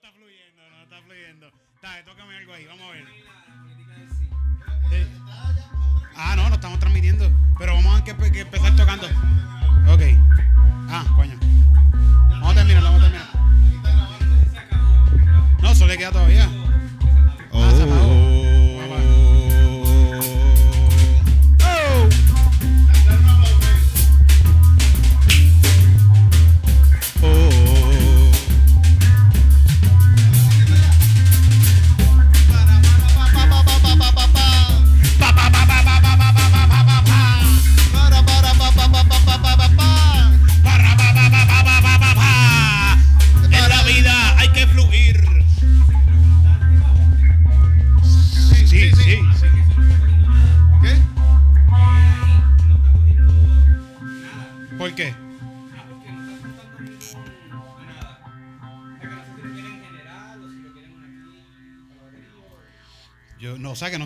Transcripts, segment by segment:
está fluyendo, no está fluyendo. Dale, tócame algo ahí, vamos a ver. Ah, no, no estamos transmitiendo. Pero vamos a que, que empezar tocando. Ok. Ah, coño. Vamos a terminar, vamos a terminar. No, eso le queda todavía. Oh.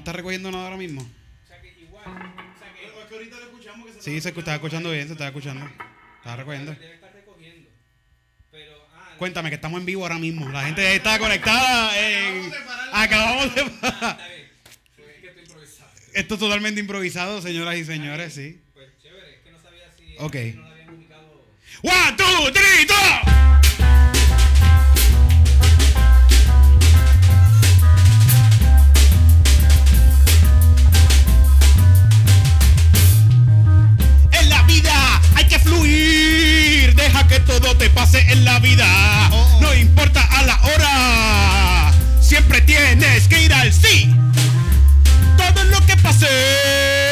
Está recogiendo nada ahora mismo. O sea que igual. O sea que que ahorita lo escuchamos que Sí, se estaba escuchando bien, se estaba escuchando. Estaba recogiendo. debe estar recogiendo. Pero, ah, Cuéntame que estamos en vivo ahora mismo. La gente está conectada. En... Acabamos de Ah, está estoy improvisado. Esto es totalmente improvisado, señoras y señores, sí. Pues chévere, es que no sabía si Ok. no lo habían ubicado. One, two, three, go. Fluir. Deja que todo te pase en la vida. No importa a la hora. Siempre tienes que ir al sí. Todo lo que pase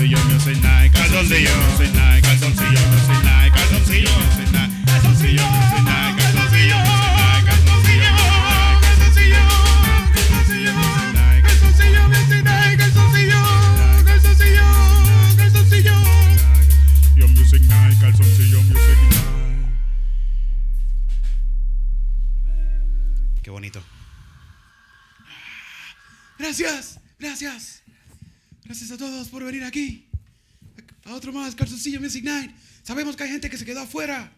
Calzoncillo calzoncillo Music Night, calzoncillo Music Night, calzoncillo Music Night, calzoncillo Music Night, calzoncillo Music Night, calzoncillo, calzoncillo, calzoncillo calzoncillo Music Night, calzoncillo, calzoncillo, calzoncillo. Yo Music Night, calzoncillo Music Night. Qué bonito. Gracias. Todos por venir aquí. A otro más, Calzoncillo Music Night. Sabemos que hay gente que se quedó afuera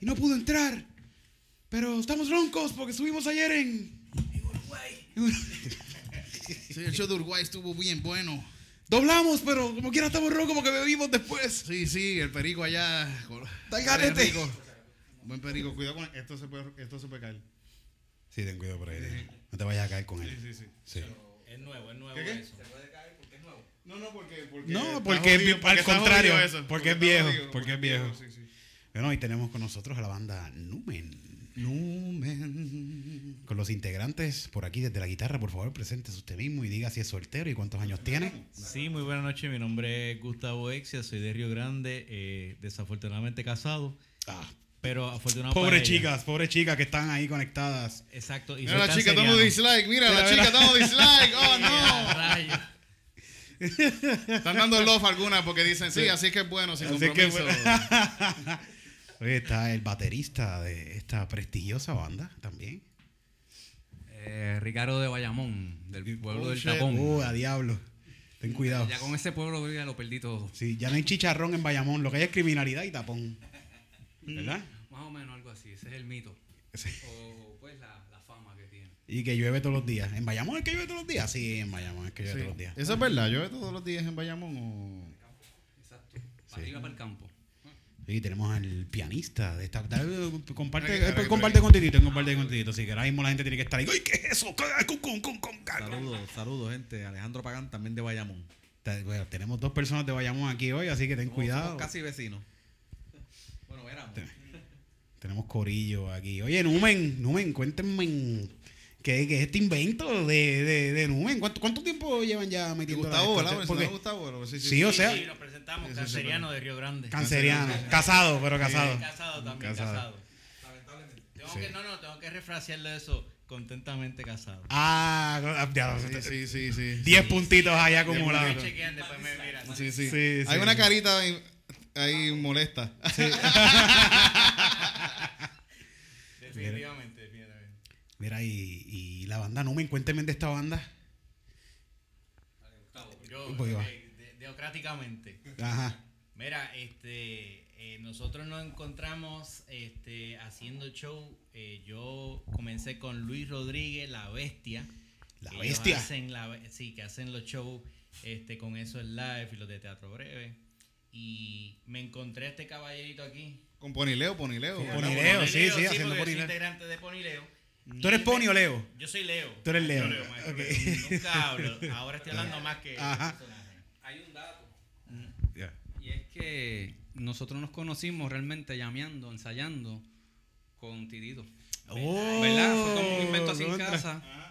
y no pudo entrar. Pero estamos roncos porque estuvimos ayer en. Sí, el show de Uruguay estuvo bien bueno. Doblamos, pero como quiera estamos roncos porque bebimos después. Sí, sí, el perico allá. Está. Buen perico, cuidado con esto se puede, esto se puede caer. Sí, ten cuidado por ahí. No te vayas a caer con él. sí, sí. Sí. Es nuevo, es nuevo ¿Qué, qué? eso. Se puede caer porque es nuevo. No, no, porque, porque No, porque es jodido, porque al contrario, eso, porque es viejo, jodido, porque es viejo. Sí, sí. Bueno, hoy tenemos con nosotros a la banda Numen. Numen. Con los integrantes por aquí desde la guitarra, por favor, preséntese usted mismo y diga si es soltero y cuántos años tiene. Sí, muy buenas noches. Mi nombre es Gustavo Exia, soy de Río Grande, eh, desafortunadamente casado, Ah, pero afortunado para pobres ella. chicas, pobres chicas que están ahí conectadas. Exacto. Y Mira la chica, estamos dislike. Mira, Mira, la chica, estamos dislike. Oh, no. Están dando love algunas porque dicen, sí, así que es bueno, sin Así que, compromiso. Oye, está el baterista de esta prestigiosa banda también. Eh, Ricardo de Bayamón, del pueblo Oh, del. Tapón. Uh, a diablo. Ten cuidado. Ya con ese pueblo ya lo perdí todo. Sí, ya no hay chicharrón en Bayamón, lo que hay es criminalidad y tapón. ¿Verdad? Más o menos algo así, ese es el mito. Sí. O pues la, la fama que tiene. Y que llueve todos los días. ¿En Bayamón es que llueve todos los días? Sí, en Bayamón es que llueve Sí. todos los días. ¿Eso es verdad? ¿Llueve todos los días en Bayamón o...? Exacto. Para arriba para el campo. Sí, tenemos al pianista de esta. dale, comparte, eh, comparte con Titito, comparte con Titito. Así que ahora mismo la gente tiene que estar ahí. ¡Ay, qué es eso! Saludos, saludos, gente. Alejandro Pagán, también de Bayamón. Bueno, tenemos dos personas de Bayamón aquí hoy, así que ten Somos- cuidado. somos casi vecinos. Bueno, éramos. Tenemos corillo aquí. Oye, Numen, Numen, cuéntenme qué, qué es este invento de, de, de Numen. ¿Cuánto, cuánto tiempo llevan ya metiendo Gustavo, la- ¿verdad? Porque- Gustavo. Sí, sí, Sí, o sea, Sí, nos presentamos, canceriano de Río Grande. canceriano. Casado, pero casado. Casado también, Casado. casado. Tengo que, no, no, tengo que refrasearle eso. Contentamente casado. Ah, ya, Sí, sí, sí, sí. 10 puntitos ahí Me acumulados. chequean, después me miran. Sí, sí. Sí, Hay sí. una carita ahí, ahí molesta. Definitivamente. Mira, y, y la banda Numen, cuéntenme de esta banda. Yo, Pues va. eh, de- democráticamente. Ajá. Mira, este, eh, nosotros nos encontramos este, haciendo show. eh, yo comencé con Luis Rodríguez, La Bestia. La Bestia. hacen la sí, que hacen los shows este, con eso en live y los de teatro breve. Y me encontré a este caballerito aquí. Con Ponileo, Ponileo. Ponileo, sí, sí, yo soy Ponileo. integrante de Ponileo. ¿Tú eres Pony o Leo? Yo soy Leo. Tú eres Leo. Yo maestro, pero Nunca hablo. Ahora estoy hablando más que Ajá. personaje. Hay un dato. Ya. Y es que nosotros nos conocimos realmente llameando, ensayando con Tidito. Oh, ¿Verdad? Fue como un invento así en casa. Y-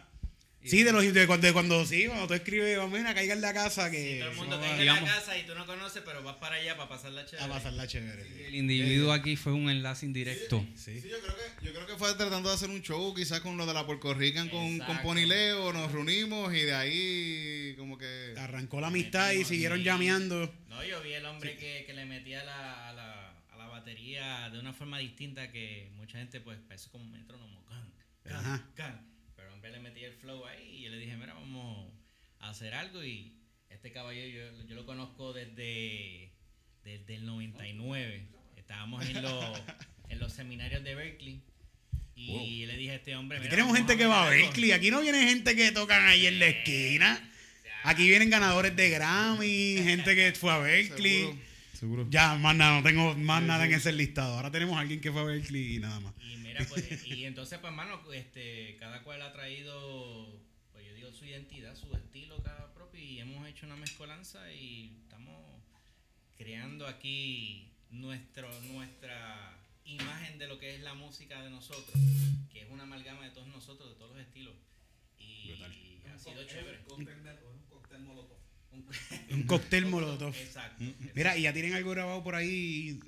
Sí, de, los, de, cuando, de cuando sí, cuando tú escribes, vamos a caiga en la casa que Todo el mundo cae en la casa y tú no conoces, pero vas para allá para pasar la a, chévere. a pasarla chévere. sí. El individuo aquí fue un enlace indirecto. Sí. Sí, yo creo, que, yo creo que fue tratando de hacer un show quizás con lo de la Puerto Rican con, con. Ponileo, nos reunimos y de ahí como que... Arrancó la amistad y siguieron llameando. No, yo vi el hombre que, que le metía a la, a, la, a la batería de una forma distinta que mucha gente, pues, parece como un metrónomo. Can, can, Ajá. can. Le metía el flow ahí y yo le dije, mira, vamos a hacer algo. Y este caballero yo, yo lo conozco desde, desde el 99. Estábamos en los, en los seminarios de Berkeley. Y le dije a este hombre, Aquí mira, tenemos gente que va a meter algo". Berkeley. Aquí no viene gente que tocan ahí en la esquina. Aquí vienen ganadores de Grammy, gente que fue a Berkeley. Seguro. Seguro. Ya, más nada, no tengo más nada en ese listado. Ahora tenemos a alguien que fue a Berkeley y nada más. Y mira, pues, y entonces, pues, hermano, este, cada cual ha traído, pues yo digo, su identidad, su estilo cada propio, y hemos hecho una mezcolanza y estamos creando aquí nuestro, nuestra imagen de lo que es la música de nosotros, que es una amalgama de todos nosotros, de todos los estilos. Y ha sido chévere. Un- Un cóctel molotov. Exacto. Mira, y ya tienen algo grabado por ahí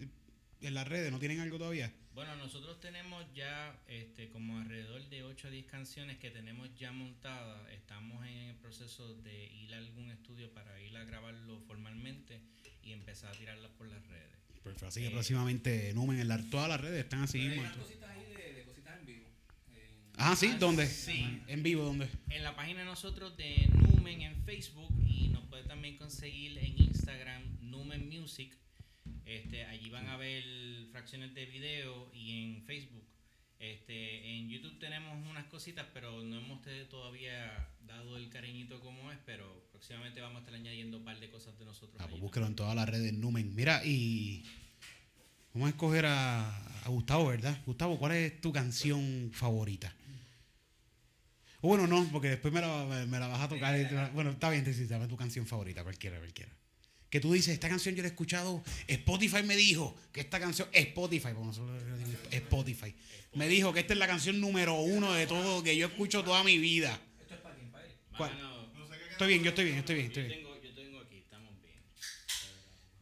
en las redes, ¿no tienen algo todavía? Bueno, nosotros tenemos ya este, como alrededor de 8 o 10 canciones que tenemos ya montadas. Estamos en el proceso de ir a algún estudio para ir a grabarlo formalmente y empezar a tirarlas por las redes. Perfecto, así que próximamente Numen, en la- todas las redes están así. Pero hay mismo. unas cositas ahí de, de cositas en vivo. En- Ah, sí, ¿dónde? Sí. En vivo, ¿dónde? En la página de nosotros de Numen en Facebook y nos puede también conseguir en Instagram Numen Music. Este, allí van a ver fracciones de video y en Facebook. Este, en YouTube tenemos unas cositas, pero no hemos todavía dado el cariñito como es, pero próximamente vamos a estar añadiendo un par de cosas de nosotros. Ah, pues búsquelo en todas las redes Numen. Mira, y Vamos a escoger a, a Gustavo, ¿verdad? Gustavo, ¿cuál es tu canción favorita? O bueno, no, porque después me la, me- me la vas a tocar. y te la- bueno, está bien, sí, dame tu canción favorita, cualquiera, cualquiera. Que tú dices, esta canción yo la he escuchado, Spotify me dijo que esta canción, Spotify, Spotify, me dijo que esta es la canción número uno de todo que yo escucho toda mi vida. ¿Cuál? Mano, Estoy bien, yo estoy bien, estoy bien, estoy yo bien. tengo, yo tengo aquí, estamos bien.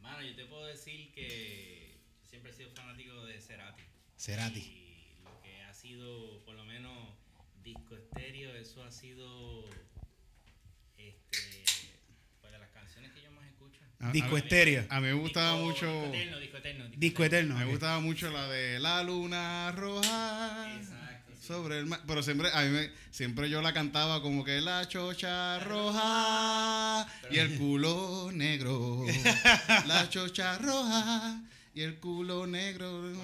Mano, yo te puedo decir que siempre he sido fanático de Cerati. Cerati. Y lo que ha sido, por lo menos, disco estéreo, eso ha sido. Este. Pues de las canciones que yo más escucho. A- Disco estéreo. A mí me gustaba Disco- mucho. Disco eterno, disco eterno. Disco eterno. Me gustaba mucho la de la luna roja Exacto, sí. sobre el mar. Pero siempre, a mí me- siempre yo la cantaba como que la chocha roja y el culo negro. La chocha roja y el culo negro.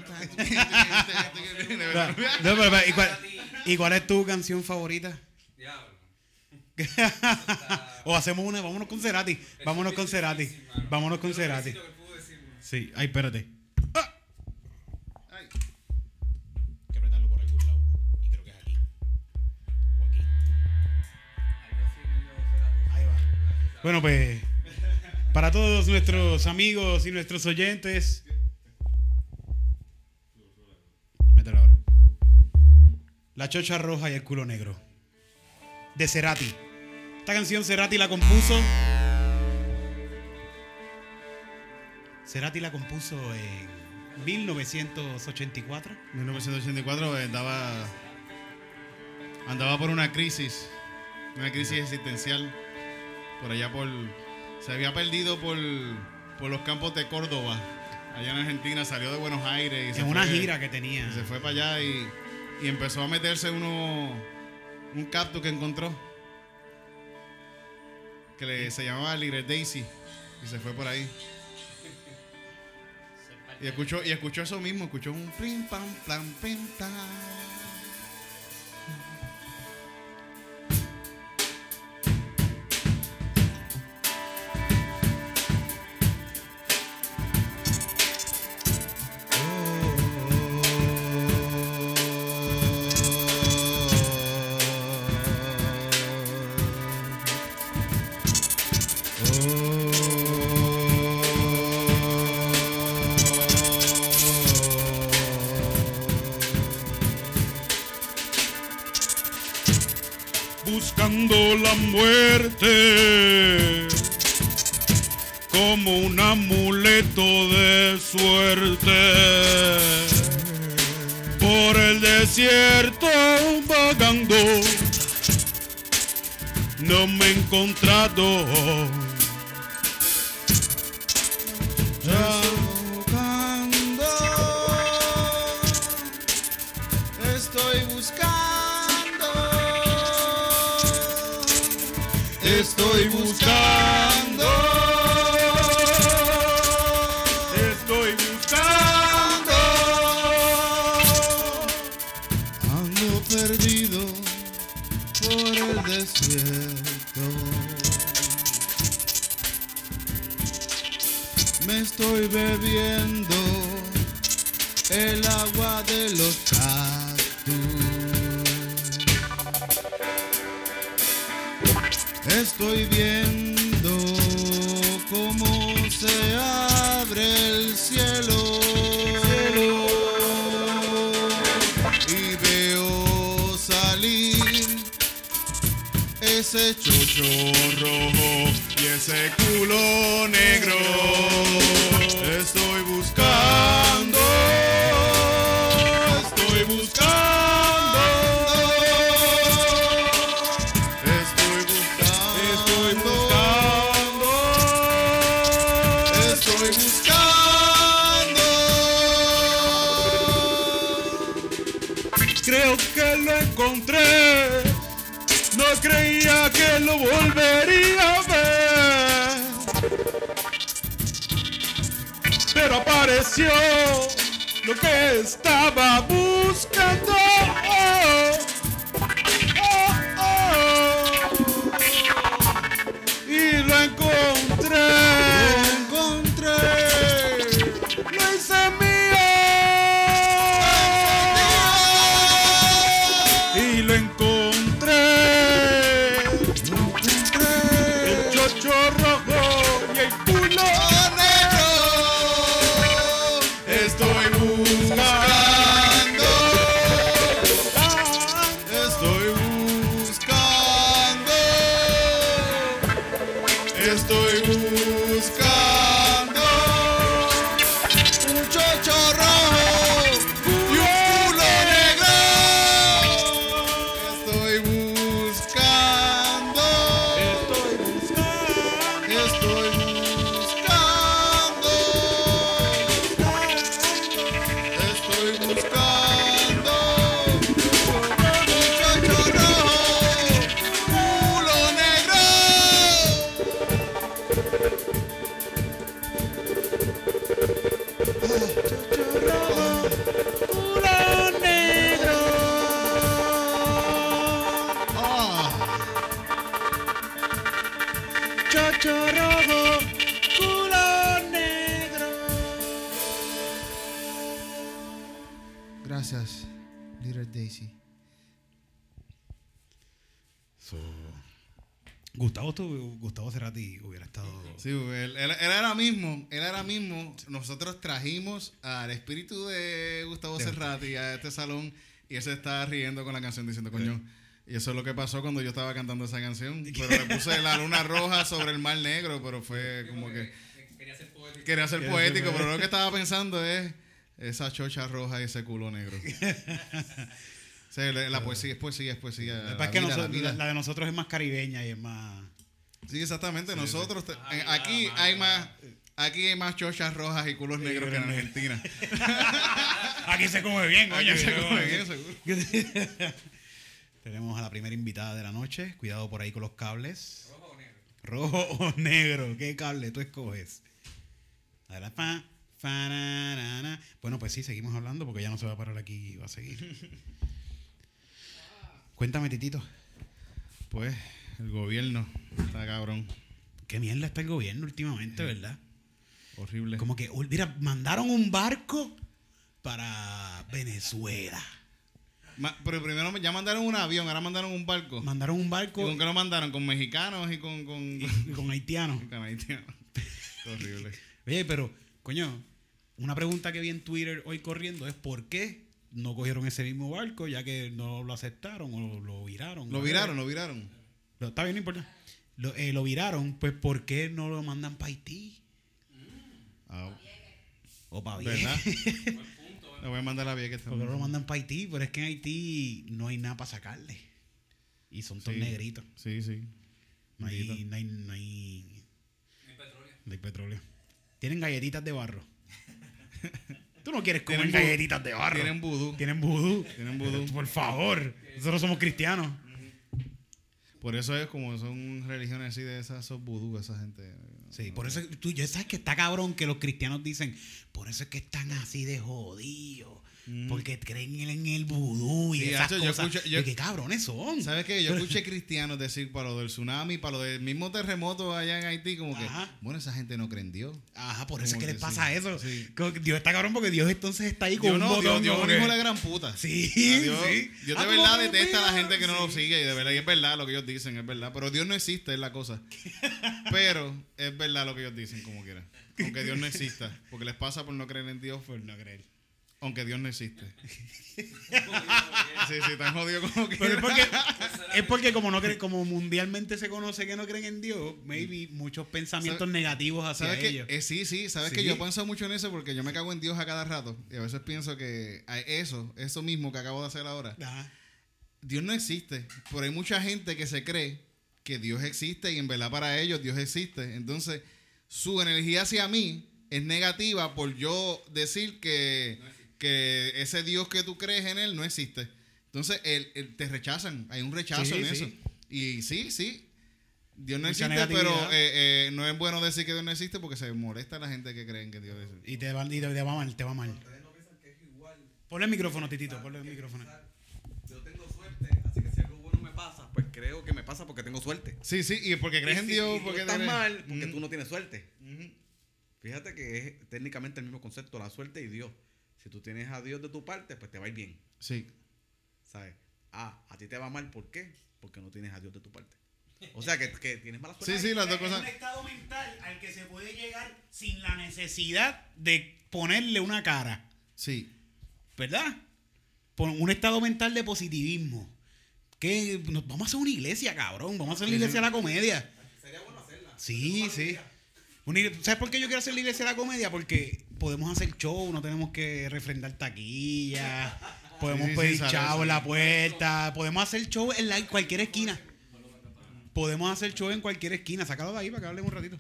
No, pero, pero, ¿y, cuál, y cuál es tu canción favorita? Diablo. o hacemos una, vámonos con Cerati. Vámonos con Cerati. Vámonos con Cerati. mejorcito que puedo decir, mano. Sí, ay, espérate. Ay. Hay que apretarlo por algún lado. Y creo que es aquí. O aquí. Ahí va. Bueno, pues, para todos nuestros amigos y nuestros oyentes. Mételo ahora. La chocha roja y el culo negro. De Cerati. Esta canción Cerati la compuso. Cerati la compuso en 1984. 1984 andaba andaba por una crisis, una crisis existencial por allá por se había perdido por, por los campos de Córdoba, allá en Argentina, salió de Buenos Aires y se En una fue- gira que tenía. se fue para allá y, y empezó a meterse uno un cactus que encontró que le- se llamaba Little Daisy y se fue por ahí. Y escuchó, y escuchó eso mismo, escuchó un plim pam plan pim muerte como un amuleto de suerte. Por el desierto vagando no me he encontrado No creía que lo volvería a ver. Pero apareció lo que estaba buscando. Él, él, era mismo, él era mismo. Nosotros trajimos al espíritu de Gustavo Cerrati a este salón y él se estaba riendo con la canción diciendo, coño. Y eso es lo que pasó cuando yo estaba cantando esa canción. Pero le puse la luna roja sobre el mar negro, pero fue como que Quería ser poético. quería ser poético, pero lo que estaba pensando es esa chocha roja y ese culo negro. Sí, la, la poesía es poesía, es poesía. La vida, la nosotros- vida. la, la de nosotros es más caribeña y es más. Sí, exactamente. Nosotros aquí hay más aquí hay más chochas rojas y culos negros que en Argentina. Aquí se come bien, coño. Aquí se come bien. seguro. Tenemos a la primera invitada de la noche. Cuidado por ahí con los cables. Rojo o negro. Rojo o negro. ¿Qué cable tú escoges? Ahora, pa, fa, na, na, na. Bueno, pues sí, seguimos hablando porque ya no se va a parar aquí y va a seguir. Cuéntame, Titito. Pues el gobierno está cabrón, Qué mierda está el gobierno últimamente, ¿verdad? horrible. Como que, mira, mandaron un barco para Venezuela. Ma- pero primero ya mandaron un avión, ahora mandaron un barco. Mandaron un ¿Y barco con qué lo mandaron? Con mexicanos y con con, y, y con haitianos. con haitianos. horrible. Oye, pero, coño, una pregunta que vi en Twitter hoy corriendo es ¿por qué no cogieron ese mismo barco ya que no lo aceptaron o lo, lo viraron? Lo viraron, lo viraron. Lo- está bien, no importa. Lo, eh, lo viraron, pues ¿por qué no lo mandan para Haití? Ah, O para ¿Verdad? Le voy a mandar a Vieques ¿Por qué no lo mandan para Haití? Pero es que en Haití no hay nada para sacarle. Y son todos Sí. negritos. Sí, sí. No hay, no hay, no hay, No hay petróleo. no hay petróleo. Tienen galletitas de barro. Tú no quieres comer galletitas de barro. Tienen vudú. Tienen vudú. Tienen vudú. Por favor. Nosotros somos cristianos. Por eso es como son religiones así de esas, son vudú, esa gente. Sí, por eso tú ya sabes que está cabrón que los cristianos dicen, por eso es que están así de jodidos. Porque creen en el vudú y Sí, esas hacho, yo cosas. escucho- yo- ¿Y qué cabrones son? ¿Sabes qué? Yo escuché cristianos decir para lo del tsunami, para lo del mismo terremoto allá en Haití, como que, bueno, esa gente no cree en Dios. Ajá, por eso es que que les pasa sí, eso. sí. Dios está cabrón porque Dios entonces está ahí con Dios un no, botón. Dios, Dios es la gran puta. Sí, Dios, sí. Dios Ah, de tú verdad detesta a la gente que no lo sigue y de verdad y es verdad lo que ellos dicen, es verdad. Pero Dios no existe, es la cosa. Pero es verdad lo que ellos dicen, como quiera. Aunque Dios no exista. Porque les pasa por no creer en Dios, Por no creer. Aunque Dios no existe. sí, sí, tan jodido como que. Pero es porque, es porque como no creen, como mundialmente se conoce que no creen en Dios, maybe muchos pensamientos ¿Sabes- negativos hacia ¿Sabes que ellos. eh, sí, sí, sabes Sí. que yo pienso mucho en eso porque yo me cago en Dios a cada rato. Y a veces pienso que eso, eso mismo que acabo de hacer ahora, Ajá. Dios no existe. Pero hay mucha gente que se cree que Dios existe y en verdad para ellos Dios existe. Entonces, su energía hacia mí es negativa por yo decir que, que ese Dios que tú crees en él no existe. Entonces, él, él- te rechazan. Hay un rechazo Sí, en sí. eso. Y sí, sí. Dios no Mucha existe, pero eh, eh, no es bueno decir que Dios no existe porque se molesta la gente que creen que Dios existe. Y te va, y te, te va mal, te va mal. Ponle el micrófono, Titito, ponle el micrófono. Yo tengo suerte, así que si algo bueno me pasa, pues creo que me pasa porque tengo suerte. Sí, sí, y porque crees Y en si- Dios, y tú porque estás mal, porque tú no tienes suerte. Fíjate que es técnicamente el mismo concepto, la suerte y Dios. Si tú tienes a Dios de tu parte, pues te va a ir bien, Sí. ¿sabes? Ah, a ti te va mal, ¿por qué? Porque no tienes a Dios de tu parte. O sea, que, que tienes mala Sí, suerte. sí, las dos Es cosas. un estado mental al que se puede llegar sin la necesidad de ponerle una cara, Sí. ¿verdad? Por un estado mental de positivismo. Que nos- vamos a hacer una iglesia, cabrón. Vamos a hacer la iglesia de la comedia. Sería bueno hacerla. Sí, sí. Una ¿Sabes por qué yo quiero hacer la iglesia de la comedia? Porque podemos hacer show, no tenemos que refrendar taquillas, podemos Sí, sí, pedir sale, chavo en la puerta, podemos hacer show en la- en cualquier esquina. Podemos hacer show en cualquier esquina. Sácalo de ahí para que hablemos un ratito.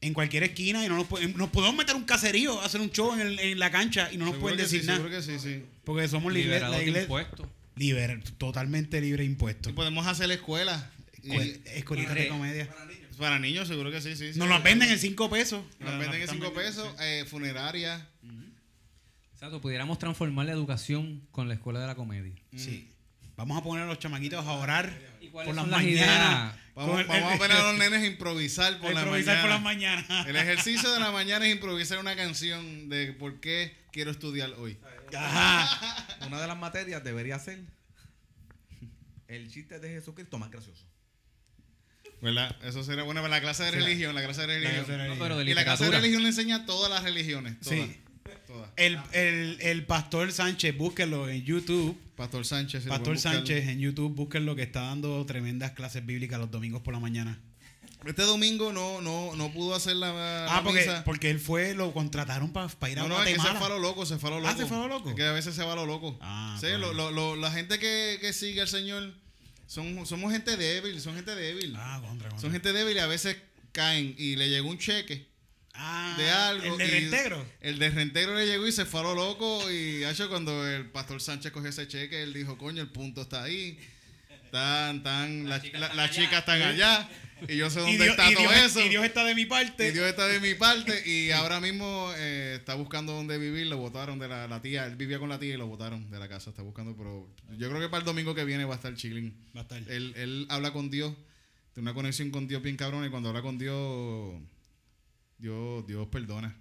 En cualquier esquina y no nos, nos podemos meter un caserío, hacer un show en, el- en la cancha y no nos Seguro pueden decir sí, nada. Seguro que sí, sí. Porque somos. Liberados La de iglesia impuestos. libre, totalmente libre de impuestos. Y podemos hacer escuelas. Escuel- Escuelitas de comedia. Para niños, seguro que sí, sí. sí. Nos las venden en 5 pesos. Nos venden en 5 pesos. Eh, funeraria. Exacto, pudiéramos transformar la educación con la escuela de la comedia. Sí. Vamos a poner a los chamaquitos a orar ¿Y cuáles por las las mañanas. ideas? Vamos, Con el- vamos a poner a los nenes a improvisar por a la improvisar por las mañana. mañanas. El ejercicio de la mañana es improvisar una canción de por qué quiero estudiar hoy. Ajá. Una de las materias debería ser el chiste de Jesucristo más gracioso. ¿Verdad? Eso sería bueno para la clase de Sí. religión. La clase de religión. clase de No, religión. pero de y la clase de religión le enseña todas las religiones. Todas. Sí. todas. El, el, el pastor Sánchez, búsquenlo en YouTube. Pastor Sánchez. Pastor. Sánchez en YouTube, búsquenlo que está dando tremendas clases bíblicas los domingos por la mañana. Este domingo no, no, no pudo hacer la, la Ah, porque, misa. porque él fue, lo contrataron para ir a No, no, es que se fue a lo loco, se fue a lo Ah, loco. ¿se fue a lo loco? Es que a veces se va a lo loco. Ah, sí, pues. lo- lo- lo- la gente que, que sigue al Señor son, somos gente débil, son gente débil. Ah, contra, contra. Son gente débil y a veces caen y le llegó un cheque Ah, de algo. El de reintegro. El de reintegro le llegó y se fue a lo loco. Y hecho cuando el pastor Sánchez cogió ese cheque, él dijo, coño, el punto está ahí. Tan, tan, la- la- las chicas están allá. Y yo sé dónde Dios, está todo Dios- eso. y Dios está de mi parte. Y Dios está de mi parte y ahora mismo eh, está buscando dónde vivir, lo votaron de la, la tía, él vivía con la tía y lo votaron de la casa, está buscando, pero yo creo que para el domingo que viene va a estar chilling. Va a estar. Él, él habla con Dios, tiene una conexión con Dios bien cabrón y cuando habla con Dios, Dios, Dios perdona.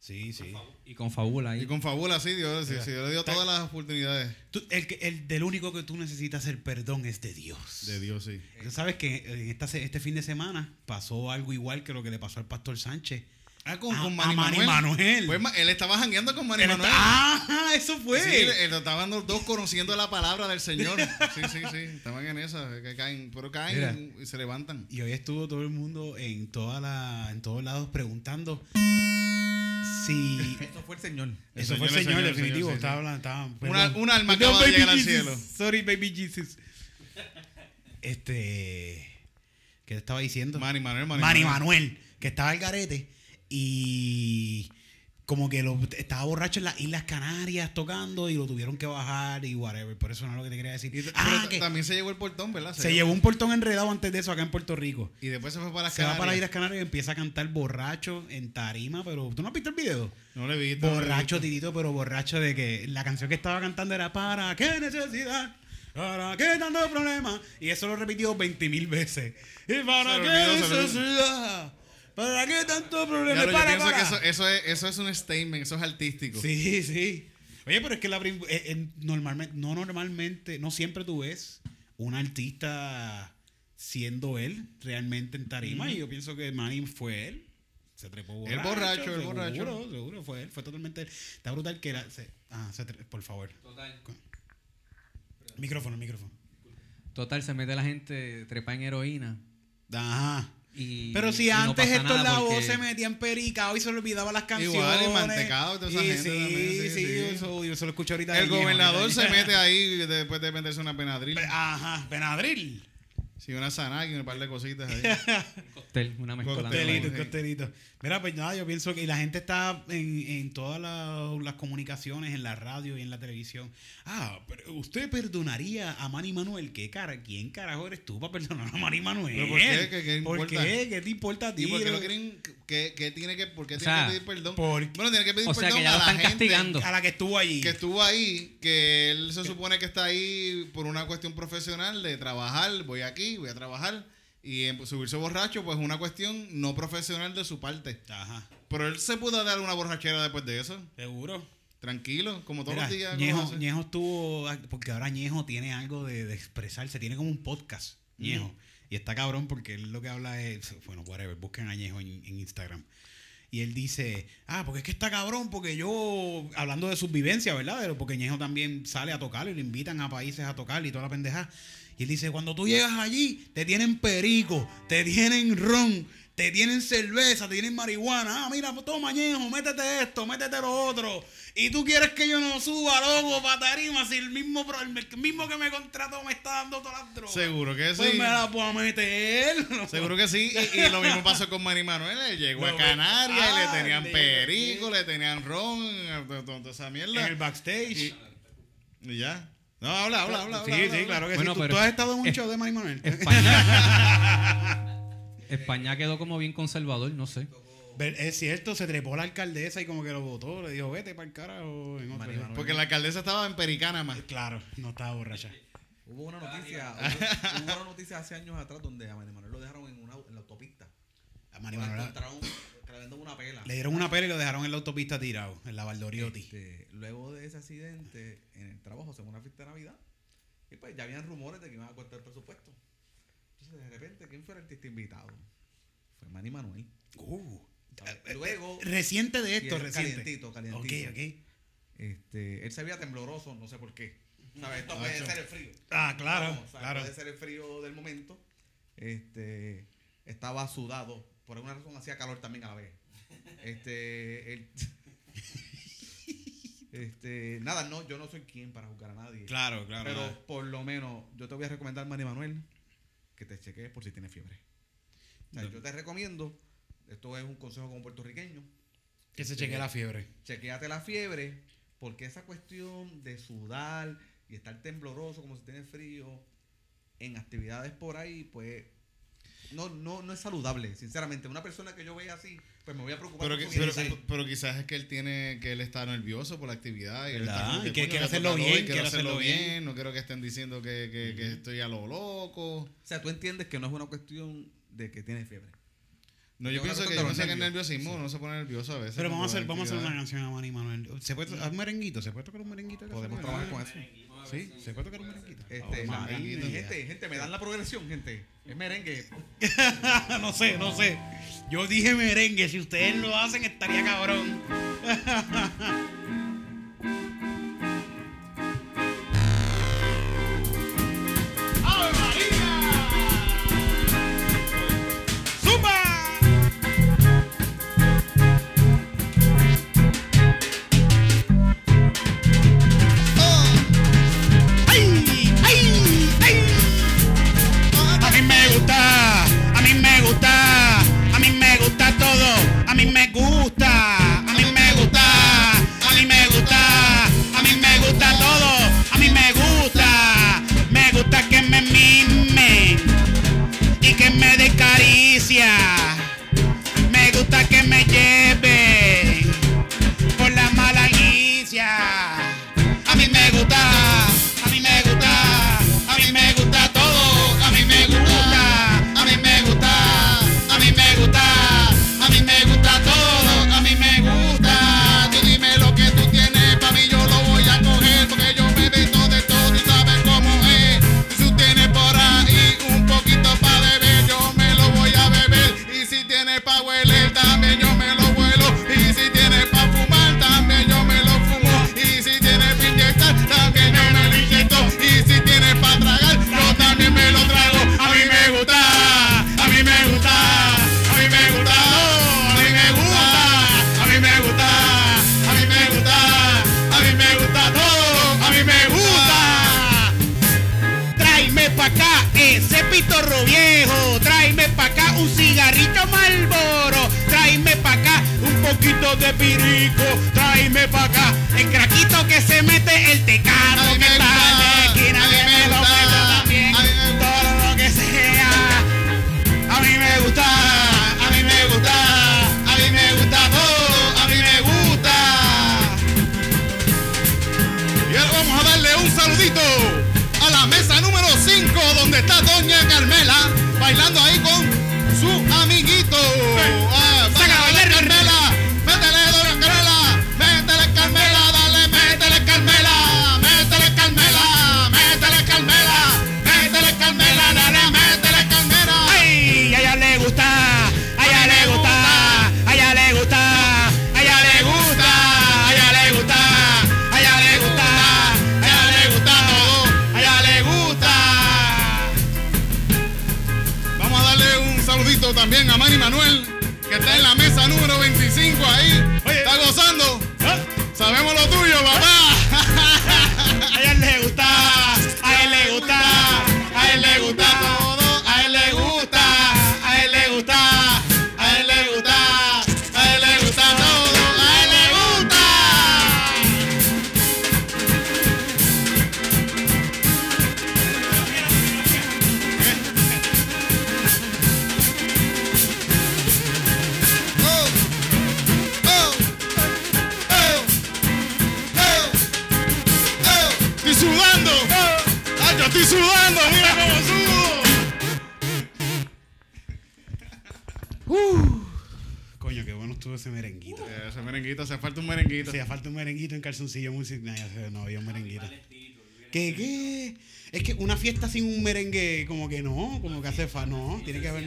Sí, sí. Y con fábula ahí. Y con fabula, sí, Dios, sí, Mira, sí, Dios le dio todas las oportunidades Tú- el, que- el del único que tú necesitas el perdón es de Dios. de Dios, sí. Tú sabes que en esta, se- este fin de semana pasó algo igual que lo que le pasó al pastor Sánchez. Ah, con, A- con a Manny Manny Manuel. Manuel. Pues, ma- él estaba jangueando con Manny Él Manuel. está- ¡Ah! Eso fue. Sí, eh, estaban los dos conociendo la palabra del Señor. Sí, sí, sí. Estaban en esa, que caen, pero caen y se levantan. Y hoy estuvo todo el mundo en toda la, en todos lados preguntando si Eso fue el Señor. eso El fue el Señor, Señor, Señor, definitivo. sí, sí. estaba hablando, estaba- Una- un alma acaba de baby llegar al cielo. Sorry, baby Jesus. Este, ¿qué te estaba diciendo? Manny Manuel, Manny, Manny Manuel. Manuel, que estaba al garete y como que lo, estaba borracho en las Islas Canarias tocando y lo tuvieron que bajar y whatever. Por eso no es lo que te quería decir. Y Ah, que también se llevó el portón, ¿verdad? se llevó un portón enredado antes de eso acá en Puerto Rico. Y después se fue para las Se va para las Canarias. Islas Canarias y empieza a cantar borracho en tarima, pero ¿tú no has visto el video? No le he visto. no Borracho, visto. tirito, pero borracho de que la canción que estaba cantando era ¿Para qué necesidad? ¿Para qué tanto problema? Y eso lo repitió 20 mil veces. ¿Y para Se qué se olvidó. necesidad? ¿Para qué tanto problema? Yo Para, pienso para. que eso, eso, es, eso es un statement, eso es artístico. Sí, sí. Oye, pero es que la, eh, eh, normalmente, no normalmente, no siempre tú ves un artista siendo él realmente en tarima. Y yo pienso que Manny fue él. Se trepó borracho. El borracho, el seguro, borracho. Seguro, fue él. Fue totalmente él. Está brutal que era. se- ah, se tre- por favor. Micrófono, micrófono. Total, se mete la gente trepa en heroína. Ajá. Y, Pero si y no antes pasa esto en la voz porque- se metía en pericao y se le olvidaba las canciones. Igual, y mantecado toda esa Y gente sí, también, sí, sí, sí. Eso, yo se lo escucho ahorita. El gobernador se mete ahí después de meterse una penadril. Ajá, Benadryl. Sí, una zanaki y un par de cositas ahí. Cóctel, una mezcolanza. Cóctelito. Costelito, Sí. costelito. Mira, pues nada, yo pienso que y la gente está en, en todas la- las comunicaciones, en la radio y en la televisión. Ah, pero usted perdonaría a Manny Manuel. ¿Qué cara? ¿Quién carajo eres tú para perdonar a Manny Manuel? ¿Pero por qué? ¿Qué- qué ¿Por qué? ¿Qué te importa a ti? ¿Y por qué quieren que, que tiene que, por qué O tiene sea, que pedir perdón? porque- bueno, tiene que pedir O sea, perdón que ya a lo la gente castigando. A la que estuvo allí. que estuvo ahí, que él se supone que está ahí por una cuestión profesional de trabajar, voy aquí, voy a trabajar y en- subirse borracho pues es una cuestión no profesional de su parte. Ajá, Pero él se pudo dar una borrachera después de eso. seguro. tranquilo, como todos Mira, los días. Ñejo. Ñejo estuvo, porque ahora Ñejo tiene algo de, de expresarse, tiene como un podcast, Ñejo. Y está cabrón porque él lo que habla es, bueno, whatever, busquen a Ñejo en, en Instagram. Y él dice, ah, porque es que está cabrón, porque yo, hablando de sus vivencias, ¿verdad? Porque Ñejo también sale a tocar y lo invitan a países a tocar y toda la pendeja. Y él dice, cuando tú llegas allí, te tienen perico, te tienen ron, te tienen cerveza, te tienen marihuana. Ah, mira, pues toma Ñejo, métete esto, métete lo otro. Y tú quieres que yo no suba, loco, para tarima, si el mismo, el mismo que me contrató me está dando todas las drogas. Seguro que Pues sí. me la puedo meter. Seguro que sí. Y, y lo mismo pasó con Manny Manuel. Él llegó a Canarias y ah, le tenían le- perico, le tenían ron, toda toda esa en mierda. el backstage. Y, y ya. No, habla, habla, habla. sí, habla, sí, habla. claro que Bueno, sí. ¿Tú, pero- tú has estado en un es- show de Manny Manuel. España, España quedó como bien conservador, no sé. Es cierto, se trepó la alcaldesa y como que lo votó. Le dijo, vete para el carajo. En otro. Porque la alcaldesa estaba en Pericana más. Claro, no estaba borracha. Hubo una noticia, hubo, hubo una noticia hace años atrás donde a Manny Manuel lo dejaron en, una, en la autopista. A Lo Manuel encontraron vendieron una pela. le dieron una pela y lo dejaron en la autopista tirado, en la Valdoriotti. Este, luego de ese accidente, en el trabajo, según una fiesta de Navidad, y pues ya habían rumores de que iban a cortar el presupuesto. Entonces, de repente, ¿quién fue el artista invitado? Fue Manny Manuel. Uh, ¿sabes? Luego, reciente de esto, es reciente. calientito, Ok, calientito. ok. Este, él se veía tembloroso, no sé por qué. ¿Sabes? Esto puede ser el frío. Ah, claro, No, claro. Puede ser el frío del momento. Este, estaba sudado. Por alguna razón hacía calor también a la vez. Este, él- este, nada, no, yo no soy quien para juzgar a nadie. Claro, claro. Pero por lo menos yo te voy a recomendar, Manny Manuel, que te chequees por si tienes fiebre. O sea, yo te recomiendo, esto es un consejo como puertorriqueño, que se cheque la fiebre. chequeate la fiebre, porque esa cuestión de sudar y estar tembloroso como si tienes frío en actividades por ahí, pues no, no, no es saludable, sinceramente. Una persona que yo vea así, pues me voy a preocupar. Pero, que- quizás es que él tiene, que él está nervioso por la actividad. Y él quiero quiere hacerlo hacerlo bien. bien. No quiero que estén diciendo que, que, que estoy a lo loco. O sea, tú entiendes que no es una cuestión de que tienes fiebre. No, Yo pienso que yo pienso el nervios. nerviosismo uno se pone nervioso a veces. Pero vamos a hacer, vamos a hacer una canción a Manny Manuel. ¿Se puede, haz merenguito, ¿se puede tocar un merenguito? de Podemos trabajar con eso. Sí, se puede tocar un merenguito. Este, Oh, la- mi gente, gente, me dan la progresión, gente. Es merengue. no sé, no sé. Yo dije merengue, si ustedes lo hacen estaría cabrón. merenguito. Sí, falta un merenguito en calzoncillo music. Sé, no había un merenguito. ¿Qué, qué? Es que una fiesta sin un merengue, como que no, como que hace fa, no, tiene que haber,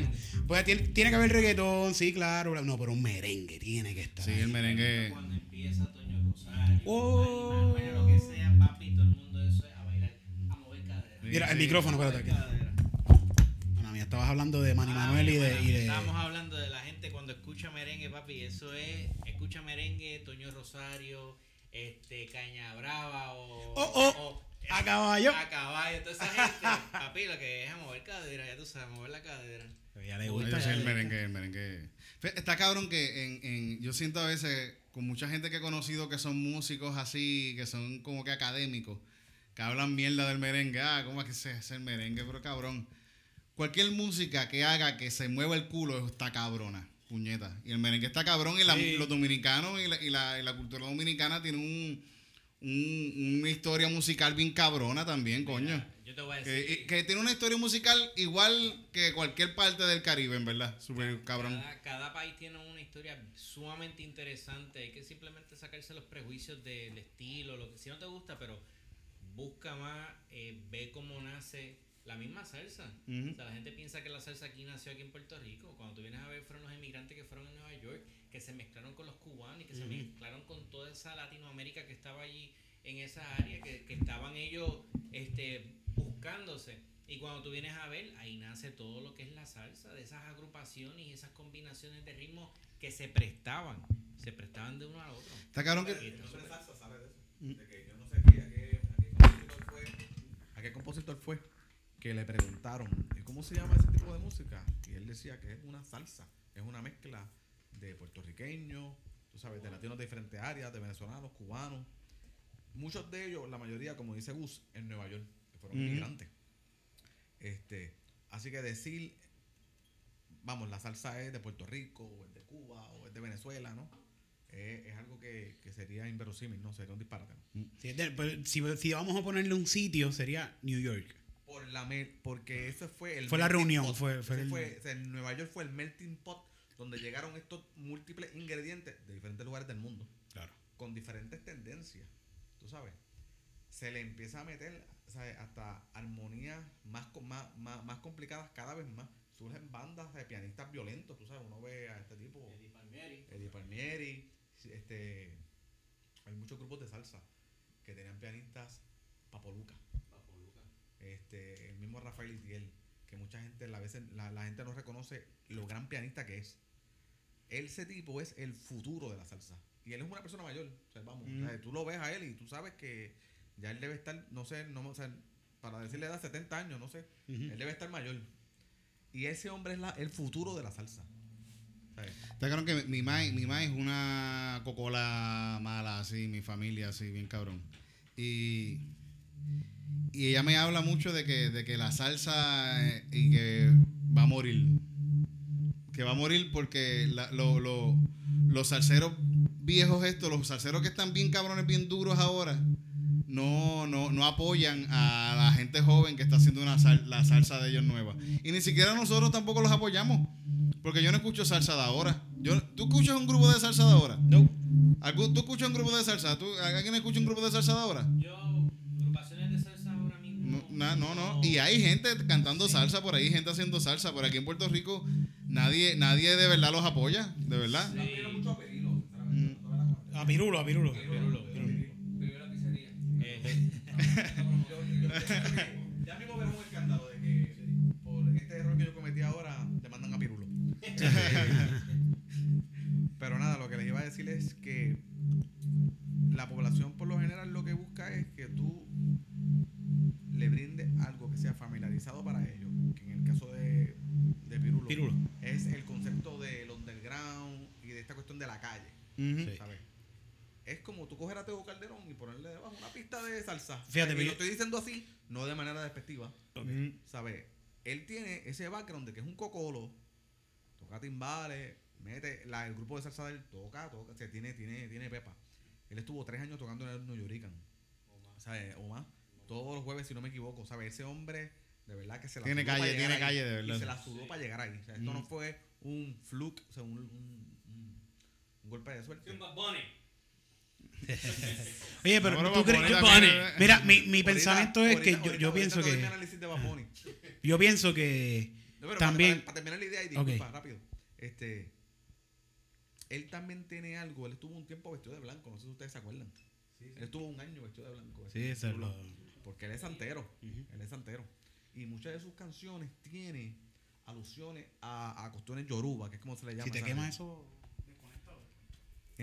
pues tiene, tiene que haber reggaetón, sí, claro, no, pero un merengue tiene que estar. Sí, el merengue. Cuando empieza Toño Rosario, Oh. Manuel, lo que sea, papi, todo el mundo eso es a bailar, a mover cadera. Mira, el micrófono, espérate. aquí. Bueno, mía, estabas hablando de Manny Manuel y de, Bueno, y de- Estábamos hablando de la gente cuando escucha merengue, papi. Eso es, escucha merengue, Toño Rosario, este, Caña Brava o. Oh, oh, o- a caballo. A caballo, toda esa gente. papi, lo que es a mover cadera, ya tú sabes, mover la cadera. Ya le gusta. el merengue, el merengue. Está cabrón que en, en- yo siento a veces con mucha gente que he conocido que son músicos así, que son como que académicos, que hablan mierda del merengue. Ah, ¿cómo es que se hace el merengue? Pero cabrón, cualquier música que haga que se mueva el culo está cabrona, puñeta. Y el merengue está cabrón y la- Sí. los dominicanos y la, y la- y la cultura dominicana tienen un, un- una historia musical bien cabrona también, coño. Yo te voy a Que, decir. que tiene una historia musical igual que cualquier parte del Caribe, en verdad. Súper cabrón. Cada, cada país tiene una historia sumamente interesante. Hay que simplemente sacarse los prejuicios del estilo, lo que si no te gusta, pero busca más, eh, ve cómo nace la misma salsa. O sea, la gente piensa que la salsa aquí nació aquí en Puerto Rico. Cuando tú vienes a ver, fueron los inmigrantes que fueron a Nueva York, que se mezclaron con los cubanos y que se mezclaron con toda esa Latinoamérica que estaba allí en esa área, que, que estaban ellos este, buscándose. Y cuando tú vienes a ver, ahí nace todo lo que es la salsa, de esas agrupaciones y esas combinaciones de ritmos que se prestaban, se prestaban de uno al otro. Está cabrón que. El nombre salsa sabe de eso. De que yo no sé qué- a qué, a qué compositor fue. ¿A qué compositor fue? Que le preguntaron, ¿y cómo se llama ese tipo de música? Y él decía que es una salsa, es una mezcla de puertorriqueños, tú sabes, de latinos de diferentes áreas, de venezolanos, cubanos. Muchos de ellos, la mayoría, como dice Gus, en Nueva York, que fueron Ujú. inmigrantes. Este, así que decir, vamos, la salsa es de Puerto Rico, o es de Cuba, o es de Venezuela, ¿no? Es, es algo que, que sería inverosímil, ¿no? Sería un disparate. ¿no? Sí, de- pero si, si vamos a ponerle un sitio, sería New York. Por la porque ese fue el Fue la reunión, pot. fue- fue Ese el- fue- o sea, en Nueva York fue el melting pot donde llegaron estos múltiples ingredientes de diferentes lugares del mundo Claro. con diferentes tendencias, tú sabes. Se le empieza a meter ¿sabes? hasta armonías más, más, más, más complicadas cada vez más. Surgen bandas de pianistas violentos, tú sabes, uno ve a este tipo, Eddie Palmieri. Eddie Palmieri, este, hay muchos grupos de salsa que tenían pianistas papoluca. Este, el mismo Rafael Itiel, que mucha gente, la, veces, la, la gente no reconoce lo gran pianista que es. Él, ese tipo es el futuro de la salsa. Y él es una persona mayor. O sea, vamos, Mm. o sea, tú lo ves a él y tú sabes que ya él debe estar, no sé, no, o sea, para decirle edad 70 años, no sé. Él debe estar mayor. Y ese hombre es la, el futuro de la salsa. Está cabrón que mi mai, mi mai es una cocola mala, así, mi familia, así, bien cabrón. Y, y ella me habla mucho de que, de que la salsa eh, y que va a morir. Que va a morir porque la- lo- lo- los salseros viejos estos, los salseros que están bien cabrones, bien duros ahora, no, no, no apoyan a la gente joven que está haciendo una sal- la salsa de ellos nueva. Y ni siquiera nosotros tampoco los apoyamos. Porque yo no escucho salsa de ahora. Yo, ¿Tú escuchas un grupo de salsa de ahora? No. ¿Algún- ¿Tú escuchas un grupo de salsa? ¿Tú, ¿Alguien escucha un grupo de salsa de ahora? Yo, na- no, no. Y hay gente cantando salsa por ahí, gente haciendo salsa. Por aquí en Puerto Rico nadie, nadie de verdad los apoya. De verdad. A Pirulo, a Pirulo. Eh, Ya mismo veremos un escándalo de que por este error que yo cometí ahora demandan a Pirulo. De salsa. Fíjate, y lo yo- estoy diciendo así, no de manera despectiva. Ujú. ¿Sabes? Él tiene ese background de que es un cocolo, toca timbales, mete, la, el grupo de salsa de él toca, toca, o sea, tiene, tiene, tiene pepa. Él estuvo tres años tocando en el New Yorican. ¿Sabes? O más. Todos los jueves, si no me equivoco. ¿Sabes? Ese hombre, de verdad que se la Tiene sudó para calle, llegar tiene ahí. calle, de verdad. Y se la sudó para llegar ahí. O sea, esto no fue un fluke, o sea, un, un, un- un golpe de suerte. Oye, pero Ahora tú crees que también, ¿eh? Mira, mi, mi Ahorita- pensamiento es que ahorita- yo, yo pienso que yo pienso que No, pero también Para, para terminar la idea y disculpa, Ok. rápido. Este, él también tiene algo. Él estuvo un tiempo vestido de blanco. No sé si ustedes se acuerdan. Él estuvo un año vestido de blanco. Sí, es lo- Porque él es santero. Él es santero. Y muchas de sus canciones tiene alusiones a, a cuestiones yoruba, que es como se le llama. si te quema eso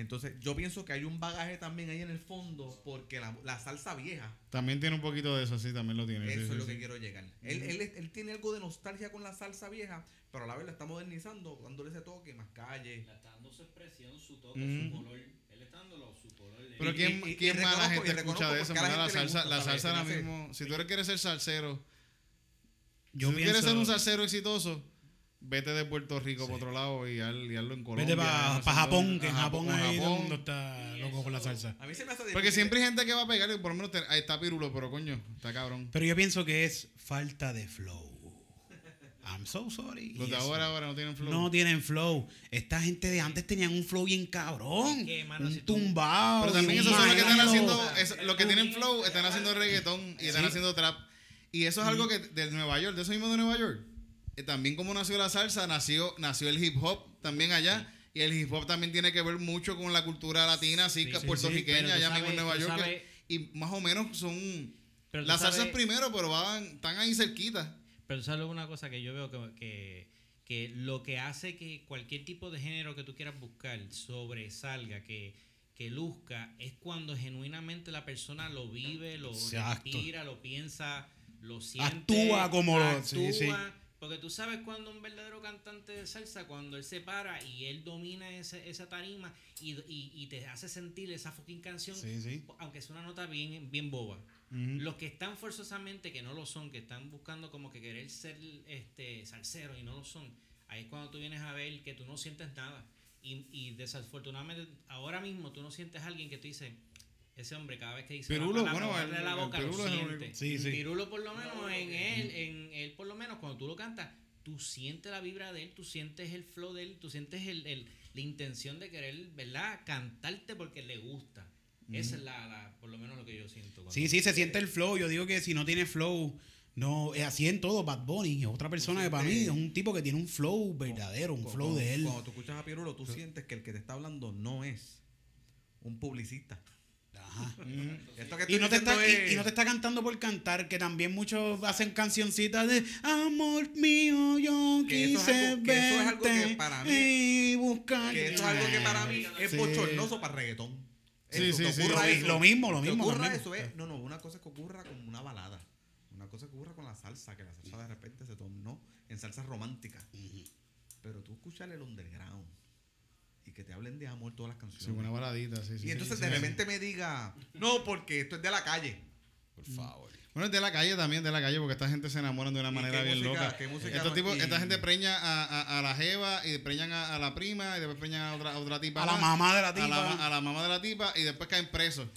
Entonces, yo pienso que hay un bagaje también ahí en el fondo, porque la, la salsa vieja, También tiene un poquito de eso, sí, también lo tiene. eso sí, es lo sí. que quiero llegar. Él, él, él tiene algo de nostalgia con la salsa vieja, pero a la vez la está modernizando, dándole ese toque, más calle. Le está dando su expresión, su toque, su color. Él está dándolo su color. Pero Y- ¿quién, y- y quién más la gente escucha de eso? la. La salsa, gusta, la salsa ahora mismo. Si tú eres- quieres ser salsero, yo si tú quieres ser un salsero exitoso, vete de Puerto Rico para otro lado y haz- y hazlo en Colombia. vete para no sé Japón que en Japón ahí Japón. mundo está loco con la salsa A mí se me hace Porque siempre hay gente que va a pegar y por lo menos te- ahí está Pirulo, pero coño, está cabrón. pero yo pienso que es falta de flow I'm so sorry Los de ahora ahora no tienen flow. no tienen flow esta gente de antes tenían un flow bien cabrón mano, un si tumbado Pero también esos son los que están haciendo, es- los que tienen flow, están haciendo reggaetón y están Sí. haciendo trap. Y eso es algo que de Nueva York, de eso mismo de Nueva York. Eh, también como nació la salsa, nació, nació el hip hop también allá. Y el hip hop también tiene que ver mucho con la cultura latina, así Sí, que sí, puertorriqueña, allá mismo en Nueva York. que- y más o menos son las salsas primero, pero van, están ahí cerquita. Pero sabes una cosa que yo veo que, que, que lo que hace que cualquier tipo de género que tú quieras buscar sobresalga, que, que luzca, es cuando genuinamente la persona lo vive, lo Exacto. respira, lo piensa, lo siente. Actúa como lo- sí, actúa. sí. Porque tú sabes cuando un verdadero cantante de salsa, cuando él se para y él domina ese- esa tarima y, y- y te hace sentir esa fucking canción, Sí, sí. aunque es una nota bien, bien boba. Los que están forzosamente, que no lo son, que están buscando como que querer ser este salseros y no lo son, ahí es cuando tú vienes a ver que tú no sientes nada. Y, y desafortunadamente, ahora mismo tú no sientes a alguien que te dice, ese hombre cada vez que dice Pirulo, la palabra, bueno, el- la boca, lo Pirulo es el siente. único. Sí, sí. Pirulo por lo menos en él, en él por lo menos cuando tú lo cantas, tú sientes la vibra de él, tú sientes el flow de él, tú sientes el, el- la intención de querer, ¿verdad? Cantarte porque le gusta. Esa es la, la- por lo menos lo que yo siento. cuando- Sí, sí, se siente el flow. Yo digo que si no tiene flow, no es así en todo. Bad Bunny es otra persona que para mí es un tipo que tiene un flow verdadero, un flow de él. Cuando tú escuchas a Pirulo, tú sientes que el que te está hablando no es un publicista. Ajá. Esto que Y no, te está, y- es- y no te está cantando por cantar, que también muchos hacen cancioncitas de Amor mío, yo Que es quise que es algo que verte para mí- y buscar. que eso es algo que para mí es Sí. bochornoso para reggaetón. Eso, sí, que sí. ocurra Lo- eso. lo mismo, lo Que mismo, ocurra eso es, no, no, una cosa es que ocurra como una balada. Una cosa es que ocurra con la salsa, que la salsa de repente se tornó en salsa romántica. Pero tú escuchar el underground y que te hablen de amor todas las canciones. Sí, una baladita, sí, sí. y entonces sí, de sí. repente me diga, no, porque esto es de la calle. Por favor. Bueno, es de la calle también, de la calle, porque esta gente se enamoran de una ¿Y manera qué bien música- loca. qué música Estos tipos, y- esta gente preña a, a- a la jeva y preñan a, a la prima y después preñan a otra, a otra tipa. A la mamá de la A tipa. la, a la mamá de la tipa y después caen presos.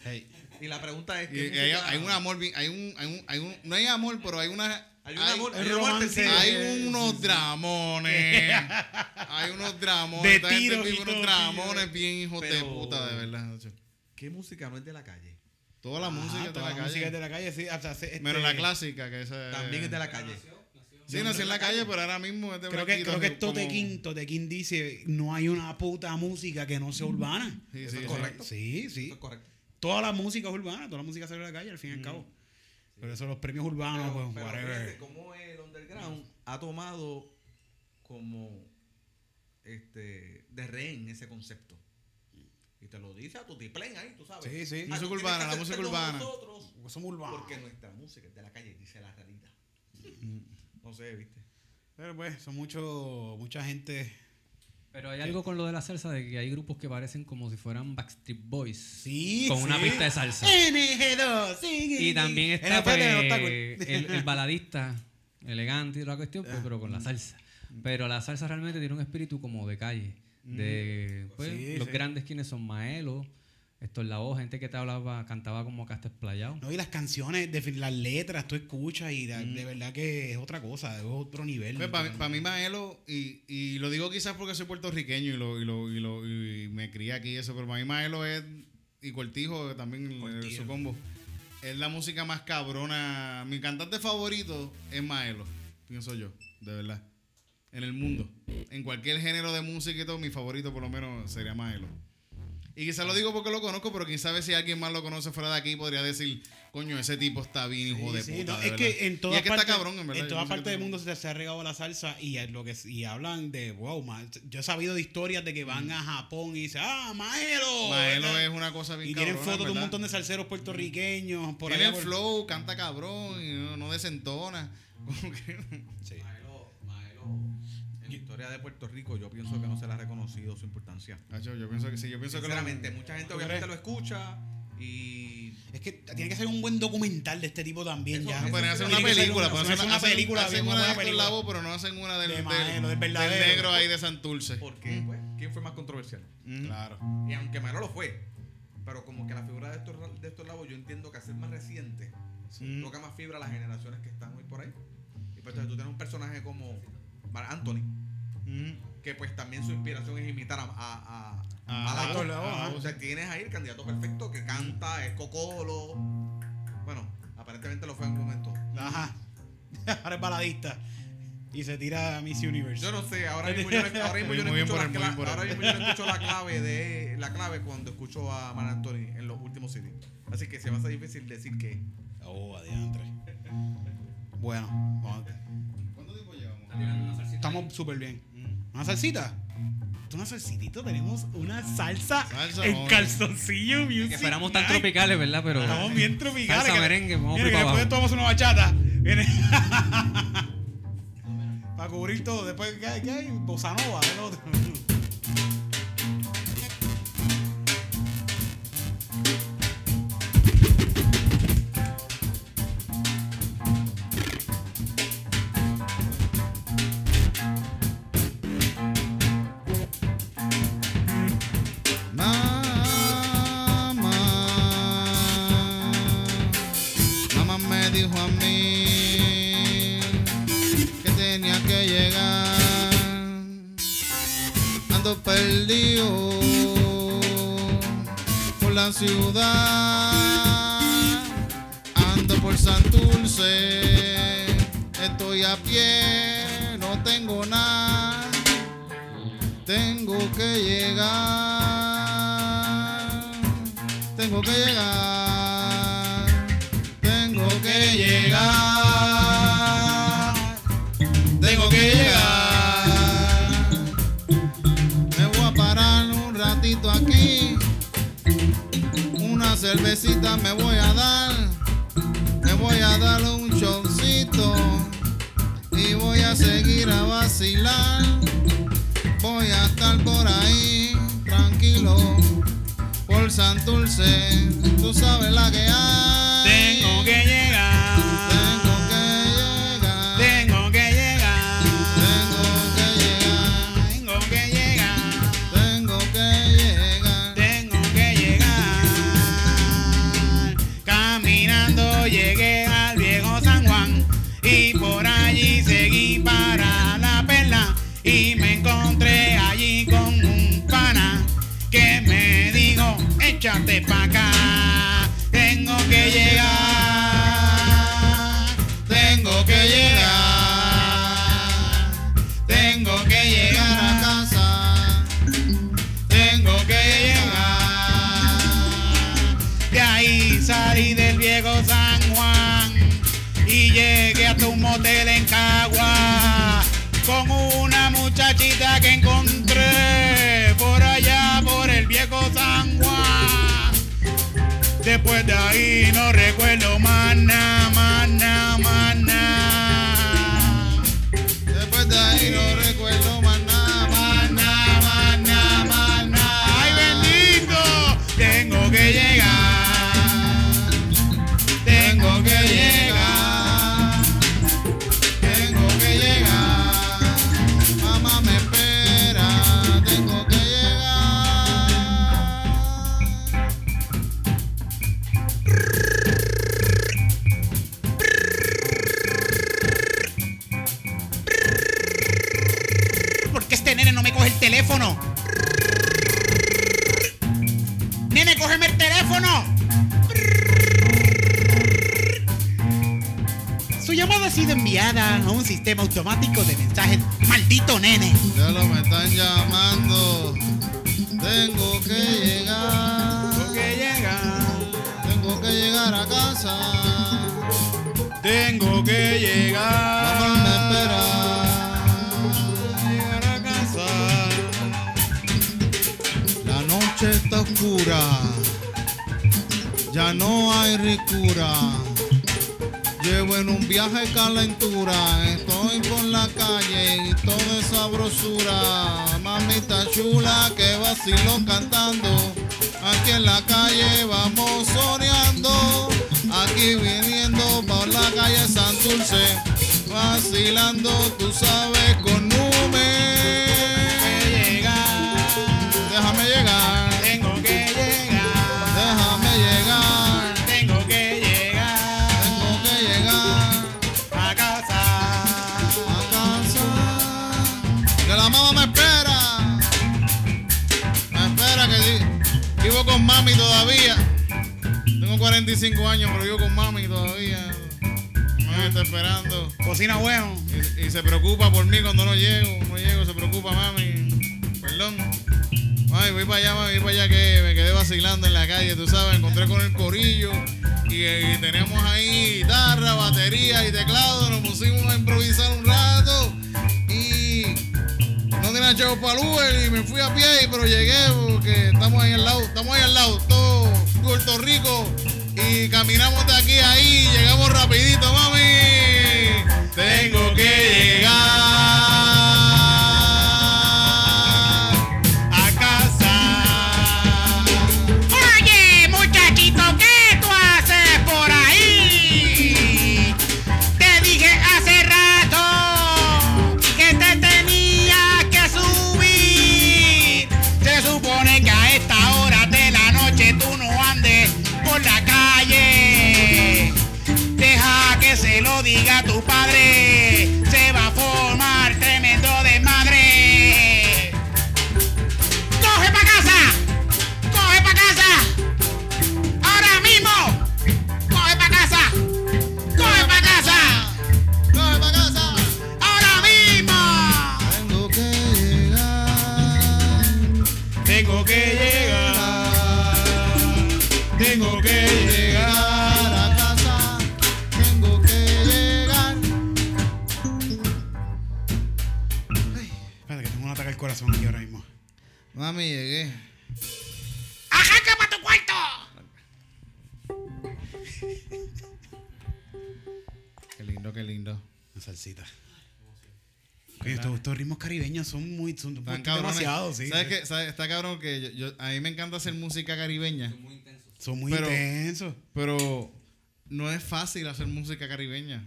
Y la pregunta es y hay, hay un amor, hay un, hay un, hay un, no hay amor, pero hay una... Hay un amor, hay hay un amor romance. artesino. Hay unos dramones. hay unos dramones. De tiros y unos dramones bien hijos de puta, de verdad. ¿Qué música no es de la calle? Toda la Ajá, música es de la la música es calle. de la calle, sí. hasta este- Menos la clásica, que esa También es de la calle. Sí, nació en la calle, pero ahora mismo es de Creo que, creo que como- Totequín, Totequín dice, no hay una puta música que no sea urbana. Sí, Eso sí, es sí. correcto. Sí, sí. Eso es correcto. Toda la música es urbana, toda la música sale de la calle al fin y al cabo. Pero eso los premios urbanos, Pero, pues, pero fíjate cómo el underground ha tomado como este de rehén ese concepto. Y te lo dice a tu tiplén ahí, tú sabes. Sí, sí. Ah, Música urbana, la música urbana. nosotros, Porque somos urbanos. porque nuestra música es de la calle, dice la realidad. no sé, ¿viste? Pero pues, son mucho, mucha gente. Pero hay algo con lo de la salsa de que hay grupos que parecen como si fueran Backstreet Boys. Sí. Con una pista de salsa. NG2, sí. Y también está pues, el, el baladista elegante y toda la cuestión, pues, pero con la salsa. Pero la salsa realmente tiene un espíritu como de calle. De pues, Sí, los sí. grandes quienes son Maelo, Héctor Lavoe, gente que te hablaba, cantaba como acá explayado. No, y las canciones, de, las letras, tú escuchas y de, Mm. de verdad que es otra cosa, es otro nivel. Para Pues, mí, Maelo, y, y lo digo quizás porque soy puertorriqueño y, lo, y, lo, y, lo, y me crié aquí, eso, pero para mí Maelo es, y Cortijo también, el- Cortijo. su combo, es la música más cabrona. Mi cantante favorito es Maelo, pienso yo, de verdad. En el mundo. En cualquier género de música y todo, mi favorito por lo menos sería Maelo. Y quizás lo digo porque lo conozco, pero quién sabe si alguien más lo conoce fuera de aquí podría decir, coño, ese tipo está bien, hijo de Sí, puta. no, de es verdad". que en Y todas es que partes, está cabrón, en verdad. en yo todas pienso que partes del mundo se, se ha regado la salsa y es lo que y hablan de wow, ma- yo he sabido de historias de que van a Japón y dicen, "Ah, Maelo." Maelo ¿verdad? es una cosa bien y tienen cabrona, fotos de un montón de salseros puertorriqueños por Tiene allá el por- flow, canta cabrón y no, no desentona. Sí. Maelo, Maelo, la historia de Puerto Rico, yo pienso que no se le ha reconocido su importancia. Nacho, yo pienso que sí, yo pienso que lo- mucha gente ¿Tú obviamente lo escucha y Es que tiene que ser un buen documental de este tipo también Eso- ya. pueden hacer una película, pueden hacer una hacen- película, hacen una de película. Lavoe, pero no hacen una del, De del, Maelo, del del negro ahí de Santurce. porque pues, ¿quién fue más controversial? Mm. Claro. Y aunque Maelo lo fue, pero como que la figura de estos, de estos labos, yo entiendo que ser más reciente, Mm. toca más fibra a las generaciones que están hoy por ahí. Y pues entonces tú tienes un personaje como Mar Anthony, Mm. que pues también su inspiración es imitar a, a, a, Ah, a Ajá. ajá. O sea, tienes ahí el candidato perfecto que canta, es cocolo. Bueno, aparentemente lo fue en un momento. Ajá. Ahora es baladista. Y se tira a Miss Universe. Yo no sé, ahora mismo yo no, ahora mismo yo no Muy bien escucho, por la, él, muy bien cla- por él. ahora mismo yo no escucho la clave de la clave cuando escucho a Mar Anthony en los últimos CDs. Así que se me hace difícil decir que Oh, adiantre. Bueno, vamos estamos súper bien. Mm. ¿Una salsita? Una salsitito, tenemos una salsa, Salsa, en calzoncillo music. Que esperamos tan tropicales, ¿verdad? Pero Estamos bien tropicales. Salsa que- merengue, vamos Mira, que después abajo. tomamos una bachata. Viene. Para cubrir todo. Después, ¿qué hay? ¿Qué hay? Bossa Nova, el otro. Ando por Santurce, estoy a pie, no tengo nada tengo que llegar, tengo que llegar, cervecita me voy a dar, me voy a dar un showcito y voy a seguir a vacilar. Voy a estar por ahí, tranquilo, por Santurce, tú sabes la que hay. Tengo que llegar. Tengo que llegar a casa. Tengo que llegar. De ahí salí del viejo San Juan y llegué hasta un motel en Cagua con una muchachita que encontré por allá por el viejo San Juan. Después de ahí no recuerdo más nada, sistema automático de mensajes. Maldito nene. Ya lo me están llamando. Tengo que llegar. que llegar. Tengo que llegar a casa. Tengo que llegar. Mamá me espera. Llegar a casa. La noche está oscura. Ya no hay ricura. Llevo en un viaje calentura. Estoy por la calle y toda esa sabrosura. Mamita chula que vacilo cantando. Aquí en la calle vamos soñando. Aquí viniendo por la calle Santurce. Vacilando, tú sabes, con nube. 25 años, pero vivo con mami todavía. Mami está esperando. Cocina bueno. Y, se preocupa por mí cuando no llego. No llego, se preocupa mami. Perdón. Mami, voy para allá, mami, voy para allá que me quedé vacilando en la calle, tú sabes. Encontré con el corillo y, tenemos ahí guitarra, batería y teclado. Nos pusimos a improvisar un rato y no tenía chavos para el Uber y me fui a pie, pero llegué porque estamos ahí al lado, estamos ahí al lado, todo Puerto Rico y caminamos de aquí a ahí, llegamos rapidito, mami. Tengo que llegar Mami, llegué. ¡Arranca para tu cuarto! Qué lindo, qué lindo. Una salsita. Oye, estos, estos ritmos caribeños son muy. Son Están demasiados, sí. ¿Sabes qué? ¿Sabes? Está cabrón que yo, yo- a mí me encanta hacer música caribeña, Son muy Pero- intensos. pero no es fácil hacer música caribeña.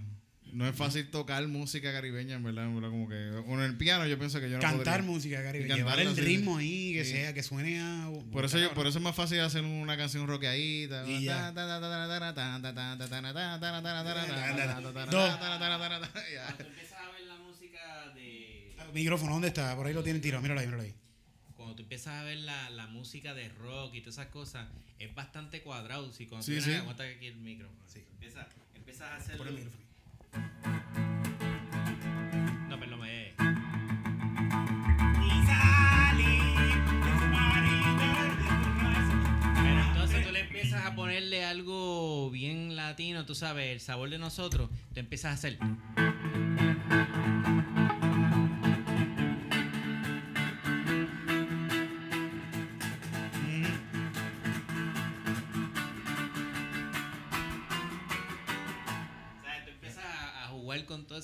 No es fácil tocar música caribeña, en verdad, en verdad, como que con el piano yo pienso que yo no Cantar podría. música caribeña. Llevar el sí, ritmo ahí, que sí. sea, que suene a. Por eso, yo, por eso es más fácil hacer una canción rockeadita. Micrófono, ¿dónde está? Por ahí lo tienen tirado. Míralo ahí, míralo ahí. Cuando tú empiezas a ver la, la música de rock y todas esas cosas, es bastante cuadrado. Si cuando Sí, tú sí. aguanta aquí el micrófono. Empiezas, empiezas a hacer. El micrófono. No, me. Pero entonces tú le empiezas a ponerle algo bien latino, tú sabes, el sabor de nosotros, tú empiezas a hacer.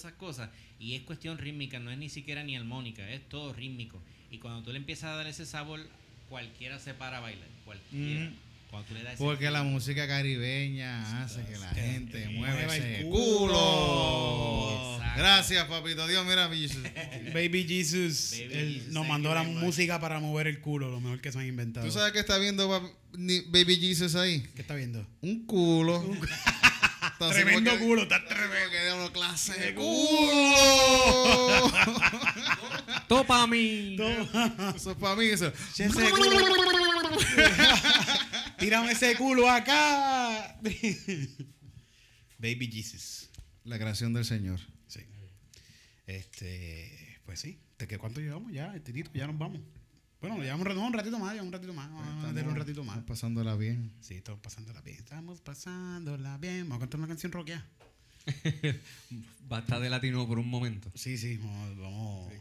Esas cosas y es cuestión rítmica, no es ni siquiera ni armónica, es todo rítmico. Y cuando tú le empiezas a dar ese sabor, cualquiera se para a bailar, cualquiera. Ujú. Cuando tú le das ese Porque la música caribeña hace que la gente mueva ese culo. culo. Gracias, papito Dios. Mira, Jesus. Baby Jesus, Baby él Jesus, nos mandó la música para mover el culo, lo mejor que se han inventado. ¿Tú sabes qué está viendo Baby Jesus ahí? ¿Qué está viendo? Un culo. Está Tremendo culo, está tremendo. que de una clase de culo. Topa mí. Eso es para mí, eso. Ese culo. Tírame ese culo acá. Baby Jesus. La creación del Señor. Sí. Este, pues sí. ¿De qué cuánto llevamos ya? Este tito, ya nos vamos. Bueno, llevamos un ratito, un ratito más, ya un ratito más. Vamos a un ratito más. Estamos pasándola bien. Sí, estamos pasándola bien. Estamos pasándola bien. Vamos a cantar una canción rockeada. Basta de latino por un momento. Sí, sí, vamos, vamos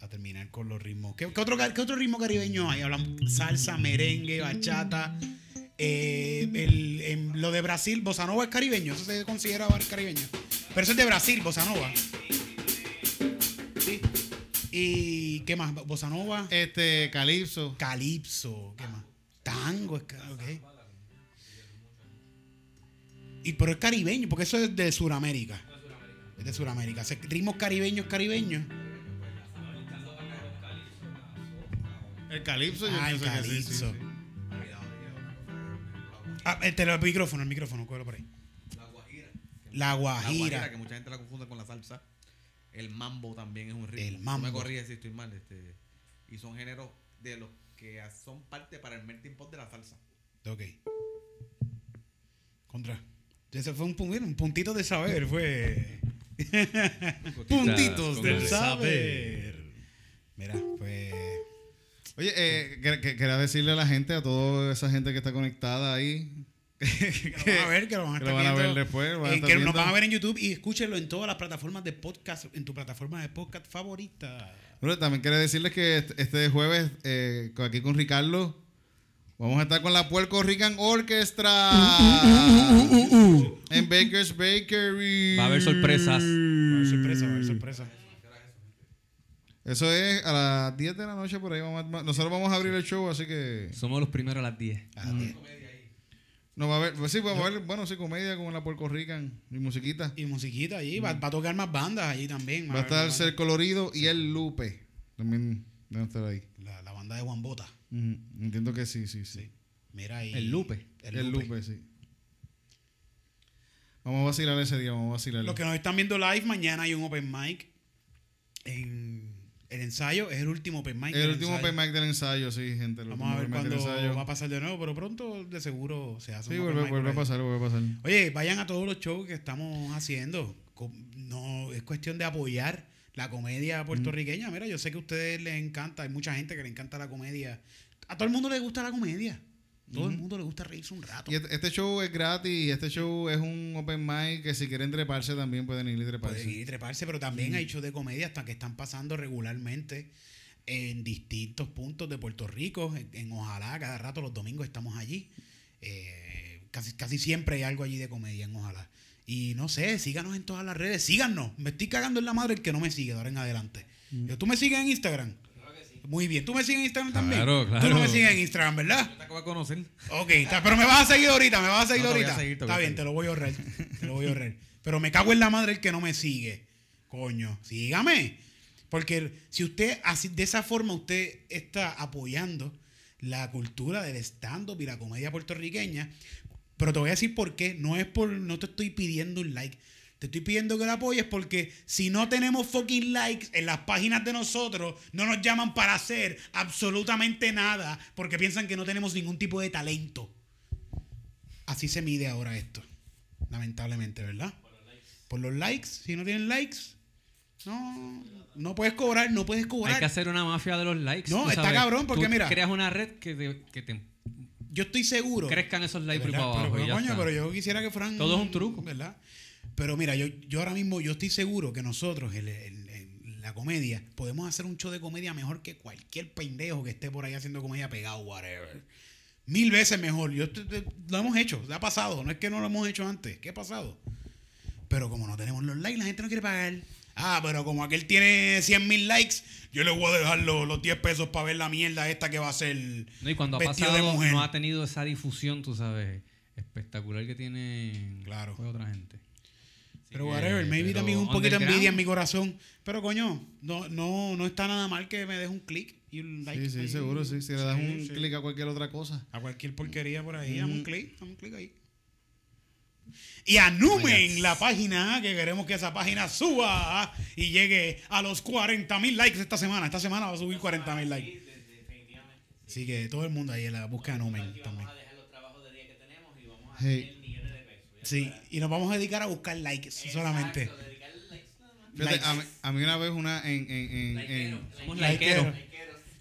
a terminar con los ritmos. ¿Qué, qué otro, qué otro ritmo caribeño hay? Hablamos salsa, merengue, bachata. Eh, el- en lo de Brasil, bossa nova es caribeño. Eso se considera caribeño. Pero eso es de Brasil, bossa nova. ¿Y qué más? Bossa nova. Este, Calipso. Calipso, ¿qué más? Tango, es. Y pero es caribeño, porque eso es de Sudamérica. Es de Sudamérica. Ritmos caribeños, caribeños. El Calipso, yo Ah, el pienso que sí, sí, calipso. sí. Ah, este, el micrófono, el micrófono, cógelo por ahí. La guajira. La La guajira. guajira, que mucha gente la confunde con la salsa. El mambo también es un ritmo. El mambo. me corriges si estoy mal. Este, y son géneros de los que son parte para el melting pot de la salsa. Ok. Contra. Ese fue un, un puntito de saber, fue. Puntitos del el saber. Mira, pues. Oye, eh, que- que- quería decirle a la gente, a toda esa gente que está conectada ahí. Que lo van a ver, que lo van a que estar lo van a ver después, lo van a estar que nos van a ver en YouTube y escúchenlo en todas las plataformas de podcast, en tu plataforma de podcast favorita. Bueno, también quiero decirles que este- este jueves, eh, aquí con Ricardo, vamos a estar con la Puerto Rican Orchestra en Baker's Bakery. Va a haber sorpresas. Va a haber sorpresa, va a haber sorpresa. Eso es a las 10 de la noche por ahí. Vamos a- nosotros vamos a abrir el show, así que Somos los primeros a las 10. Ah, bien. No va a haber, pues sí, vamos a ver, bueno, sí, comedia con la Puerto Rican y musiquita. Y musiquita allí, va, va a tocar más bandas allí también. Va a haber estar Ser Colorido y el Lupe. También a estar ahí. La, la banda de Juan Bota. Entiendo que sí, sí, sí. Mira ahí. El Lupe. El, Lupe. sí. Vamos a vacilar ese día, vamos a vacilar. Los que nos están viendo live, mañana hay un open mic en el ensayo. Es el último open mic. El del último ensayo. open mic del ensayo, sí, gente. el Vamos a ver cuándo va a pasar de nuevo, pero pronto de seguro se hace Sí, vuelve, a pasar, vuelve a pasar. Oye, vayan a todos los shows que estamos haciendo. No, es cuestión de apoyar la comedia puertorriqueña. Mira, yo sé que a ustedes les encanta, hay mucha gente que le encanta la comedia. A todo el mundo le gusta la comedia. Todo el mundo le gusta reírse un rato. Y este, este show es gratis este show es un open mic que si quieren treparse también pueden ir y treparse. Pueden ir y treparse, pero también hay shows de comedia hasta que están pasando regularmente en distintos puntos de Puerto Rico. En, en Ojalá, cada rato los domingos estamos allí. Eh, casi, casi siempre hay algo allí de comedia en Ojalá. Y no sé, síganos en todas las redes, síganos. Me estoy cagando en la madre el que no me sigue de ahora en adelante. ¿Tú me sigues en Instagram? Muy bien. ¿Tú me sigues en Instagram también? Claro, Tú no claro. me sigues en Instagram, ¿verdad? Te acabo de conocer. Ok, está, pero me vas a seguir ahorita, me vas a seguir No, a ahorita. seguir, está bien, te lo voy a ahorrar. Te lo voy a ahorrar. Pero me cago en la madre el que no me sigue. Coño, sígame. Porque si usted, así, de esa forma, usted está apoyando la cultura del stand-up y la comedia puertorriqueña. Pero te voy a decir por qué. No es por, no te estoy pidiendo un like. Te estoy pidiendo que lo apoyes porque si no tenemos fucking likes en las páginas de nosotros, no nos llaman para hacer absolutamente nada porque piensan que no tenemos ningún tipo de talento. Así se mide ahora esto. Lamentablemente, ¿verdad? Por los likes. Si no tienen likes, no, no puedes cobrar, no puedes cobrar. Hay que hacer una mafia de los likes. No, está sabes. cabrón, porque Tú mira- creas una red que te, que te Yo estoy seguro. crezcan esos likes por abajo. Pero, ya coño, pero yo quisiera que fueran. Todo es un truco. ¿Verdad? Pero mira, yo, yo ahora mismo yo estoy seguro que nosotros, en la comedia, podemos hacer un show de comedia mejor que cualquier pendejo que esté por ahí haciendo comedia pegado, whatever. Mil veces mejor. Yo te- lo hemos hecho, ha pasado. No es que no lo hemos hecho antes. ¿Qué ha pasado? Pero como no tenemos los likes, la gente no quiere pagar. Ah, pero como aquel tiene 100 mil likes, yo le voy a dejar los, los 10 pesos para ver la mierda esta que va a ser No, y cuando ha vestido de pasado, mujer. no ha tenido esa difusión, tú sabes, espectacular que tiene Claro. pues, otra gente. Pero que, whatever, maybe pero también un poquito de envidia en mi corazón. Pero coño, no, no, no está nada mal que me des un clic y un like. Sí, sí, ahí. seguro, sí. Si le das Sí, un sí. clic a cualquier otra cosa. A cualquier porquería por ahí, dame un clic, dame un clic ahí. Y anumen la página, que queremos que esa página suba y llegue a los 40 mil likes esta semana. Esta semana va a subir 40 mil likes. Sí, de- definitivamente. Así que todo el mundo ahí en la busca de Numen Aquí también. vamos a dejar los trabajos de día que tenemos y vamos a Hey. hacer millones de pesos. ya Sí, y nos vamos a dedicar a buscar likes solamente. Likes Likes. a, mí, a mí una vez una en, en, en, Somos likeros.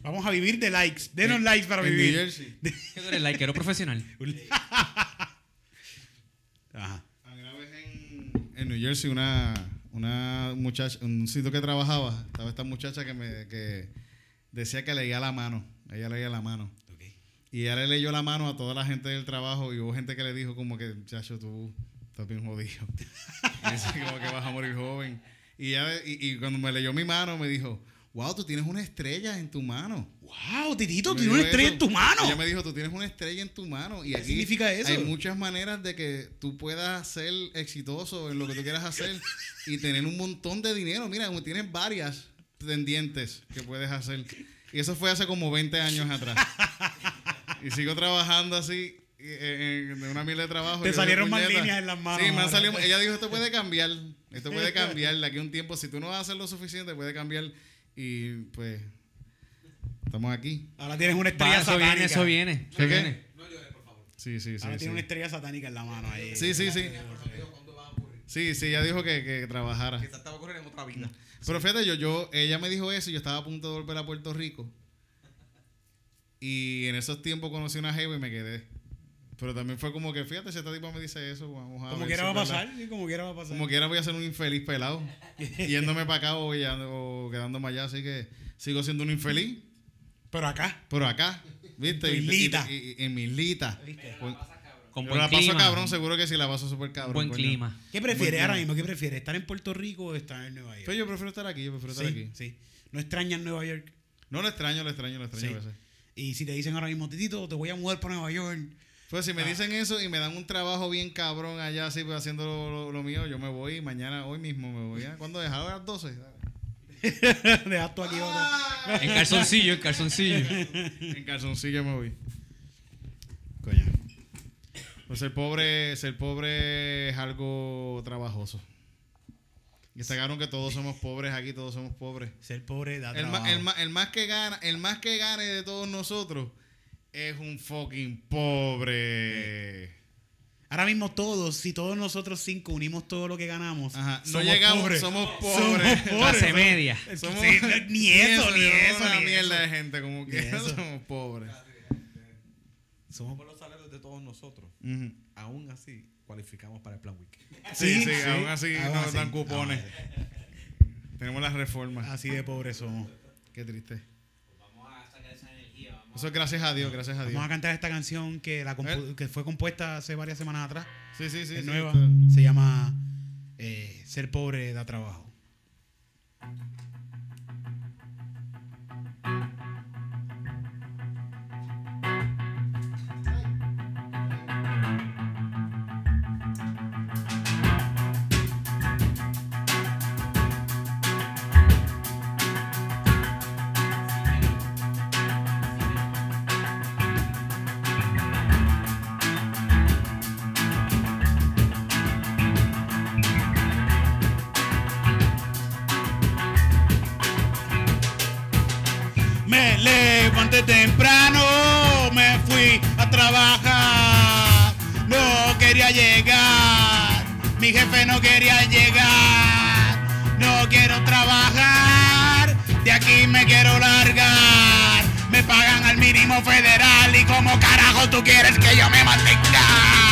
Vamos a vivir de likes. Denos en- likes para en New vivir. Jersey. ¿Qué tú eres likero profesional? Ajá. A mí una vez en, en New Jersey una, una muchacha, un sitio que trabajaba, estaba esta muchacha que me que decía que leía la mano. Ella leía la mano. Y ella le leyó la mano a toda la gente del trabajo y hubo gente que le dijo como que, chacho, tú estás bien jodido. y como que vas a morir joven. Y, ella, y, y cuando me leyó mi mano me dijo, wow, tú tienes una estrella en tu mano. Wow, Titito, tienes una estrella eso. en tu mano. Ella me dijo, tú tienes una estrella en tu mano. Y ¿Qué aquí significa eso? Hay muchas maneras de que tú puedas ser exitoso en lo que tú quieras hacer y tener un montón de dinero. Mira, tienes varias pendientes que puedes hacer. Y eso fue hace como 20 años atrás. Y sigo trabajando así eh, en, en una mil de trabajo. Te salieron más líneas en las manos Sí, me han salido- ella dijo, esto puede cambiar. Esto puede cambiar de aquí a un tiempo. Si tú no vas a hacer lo suficiente, puede cambiar. Y pues, estamos aquí. Ahora tienes una estrella Va, eso satánica. viene, eso viene. Eso ¿Qué, qué? viene. Sí, sí, sí. Ahora sí. tiene una estrella satánica en la mano ahí. Sí, sí, sí. Sí, sí, ella dijo que, que trabajara. Quizás te va a ocurrir en otra vida. Pero fíjate, yo, yo, ella me dijo eso y yo estaba a punto de volver a Puerto Rico. Y en esos tiempos conocí una jeva y me quedé. Pero también fue como que, fíjate, si esta tipa me dice eso, vamos a Como ver quiera si va a pasar, sí, como quiera va a pasar. Como quiera voy a ser un infeliz pelado. yéndome para acá o, ya- o quedándome allá. Así que sigo siendo un infeliz. Pero acá. Pero acá, ¿viste? Tu Y- y- islita. y- y- en mi islita. Con buen la paso cabrón, seguro que sí la paso súper cabrón. Buen coño. clima. ¿Qué prefieres ahora mismo? ¿Qué prefieres? ¿Estar en Puerto Rico o estar en Nueva York? Pues yo prefiero estar aquí, yo prefiero estar sí, aquí. sí. ¿No extrañas Nueva York? No lo extraño, lo extraño, lo extraño Sí. a veces. Y si te dicen ahora mismo, Titito, te voy a mudar para Nueva York. Pues si me Ah. dicen eso y me dan un trabajo bien cabrón allá así pues, haciendo lo, lo- lo mío, yo me voy mañana, hoy mismo me voy. ¿ah? ¿Cuándo es? ¿Ahora a las 12? Dejas tú aquí otra. En calzoncillo, en calzoncillo. En calzoncillo me voy. Coño. Pues ser pobre, ser pobre es algo trabajoso. Y está claro que todos somos pobres aquí, todos somos pobres. Ser pobre da El trabajo. más, el, más, el más que gana, el más que gane de todos nosotros es un fucking pobre. Ahora mismo todos, si todos nosotros cinco unimos todo lo que ganamos, Ajá. No somos llegamos, pobres. somos Somos pobres. pobres. Clase media. Somos, Sí, ni eso, ni eso, una ni mierda eso. de gente, como que eso. somos pobres. Somos- Por los salarios de todos nosotros, aún así cualificamos para el plan Wiki. Sí, sí, Sí, sí. aún así Aún nos así. dan cupones. Tenemos las reformas. Así de pobres somos. Qué triste. Vamos a sacar esa energía. Vamos Eso es gracias a Dios, gracias a Dios. Vamos a cantar esta canción que, la compu- que fue compuesta hace varias semanas atrás. Sí, sí, sí. es sí, nueva. Se llama eh, Ser pobre da trabajo. Temprano, me fui a trabajar. No quería llegar, mi jefe no quería llegar. No quiero trabajar, de aquí me quiero largar. Me pagan al mínimo federal y como carajo tú quieres que yo me mantenga.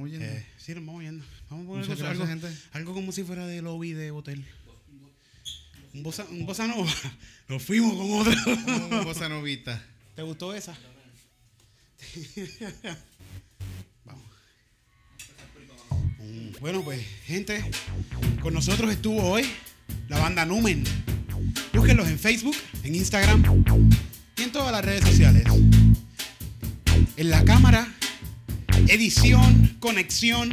Vamos yendo. eh, sí, nos vamos yendo. Vamos a poner algo, gracias, gente. algo como si fuera de lobby de hotel. Un bossa, un bossa nova. Nos fuimos con otro. Como cosa novita. ¿Te gustó esa? Vamos. Mm, Bueno, pues, gente, con nosotros estuvo hoy la banda Numen. Búsquenlos en Facebook, en Instagram y en todas las redes sociales. En la cámara, edición, conexión,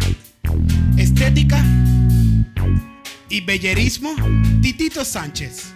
estética y bellerismo, Titito Sánchez.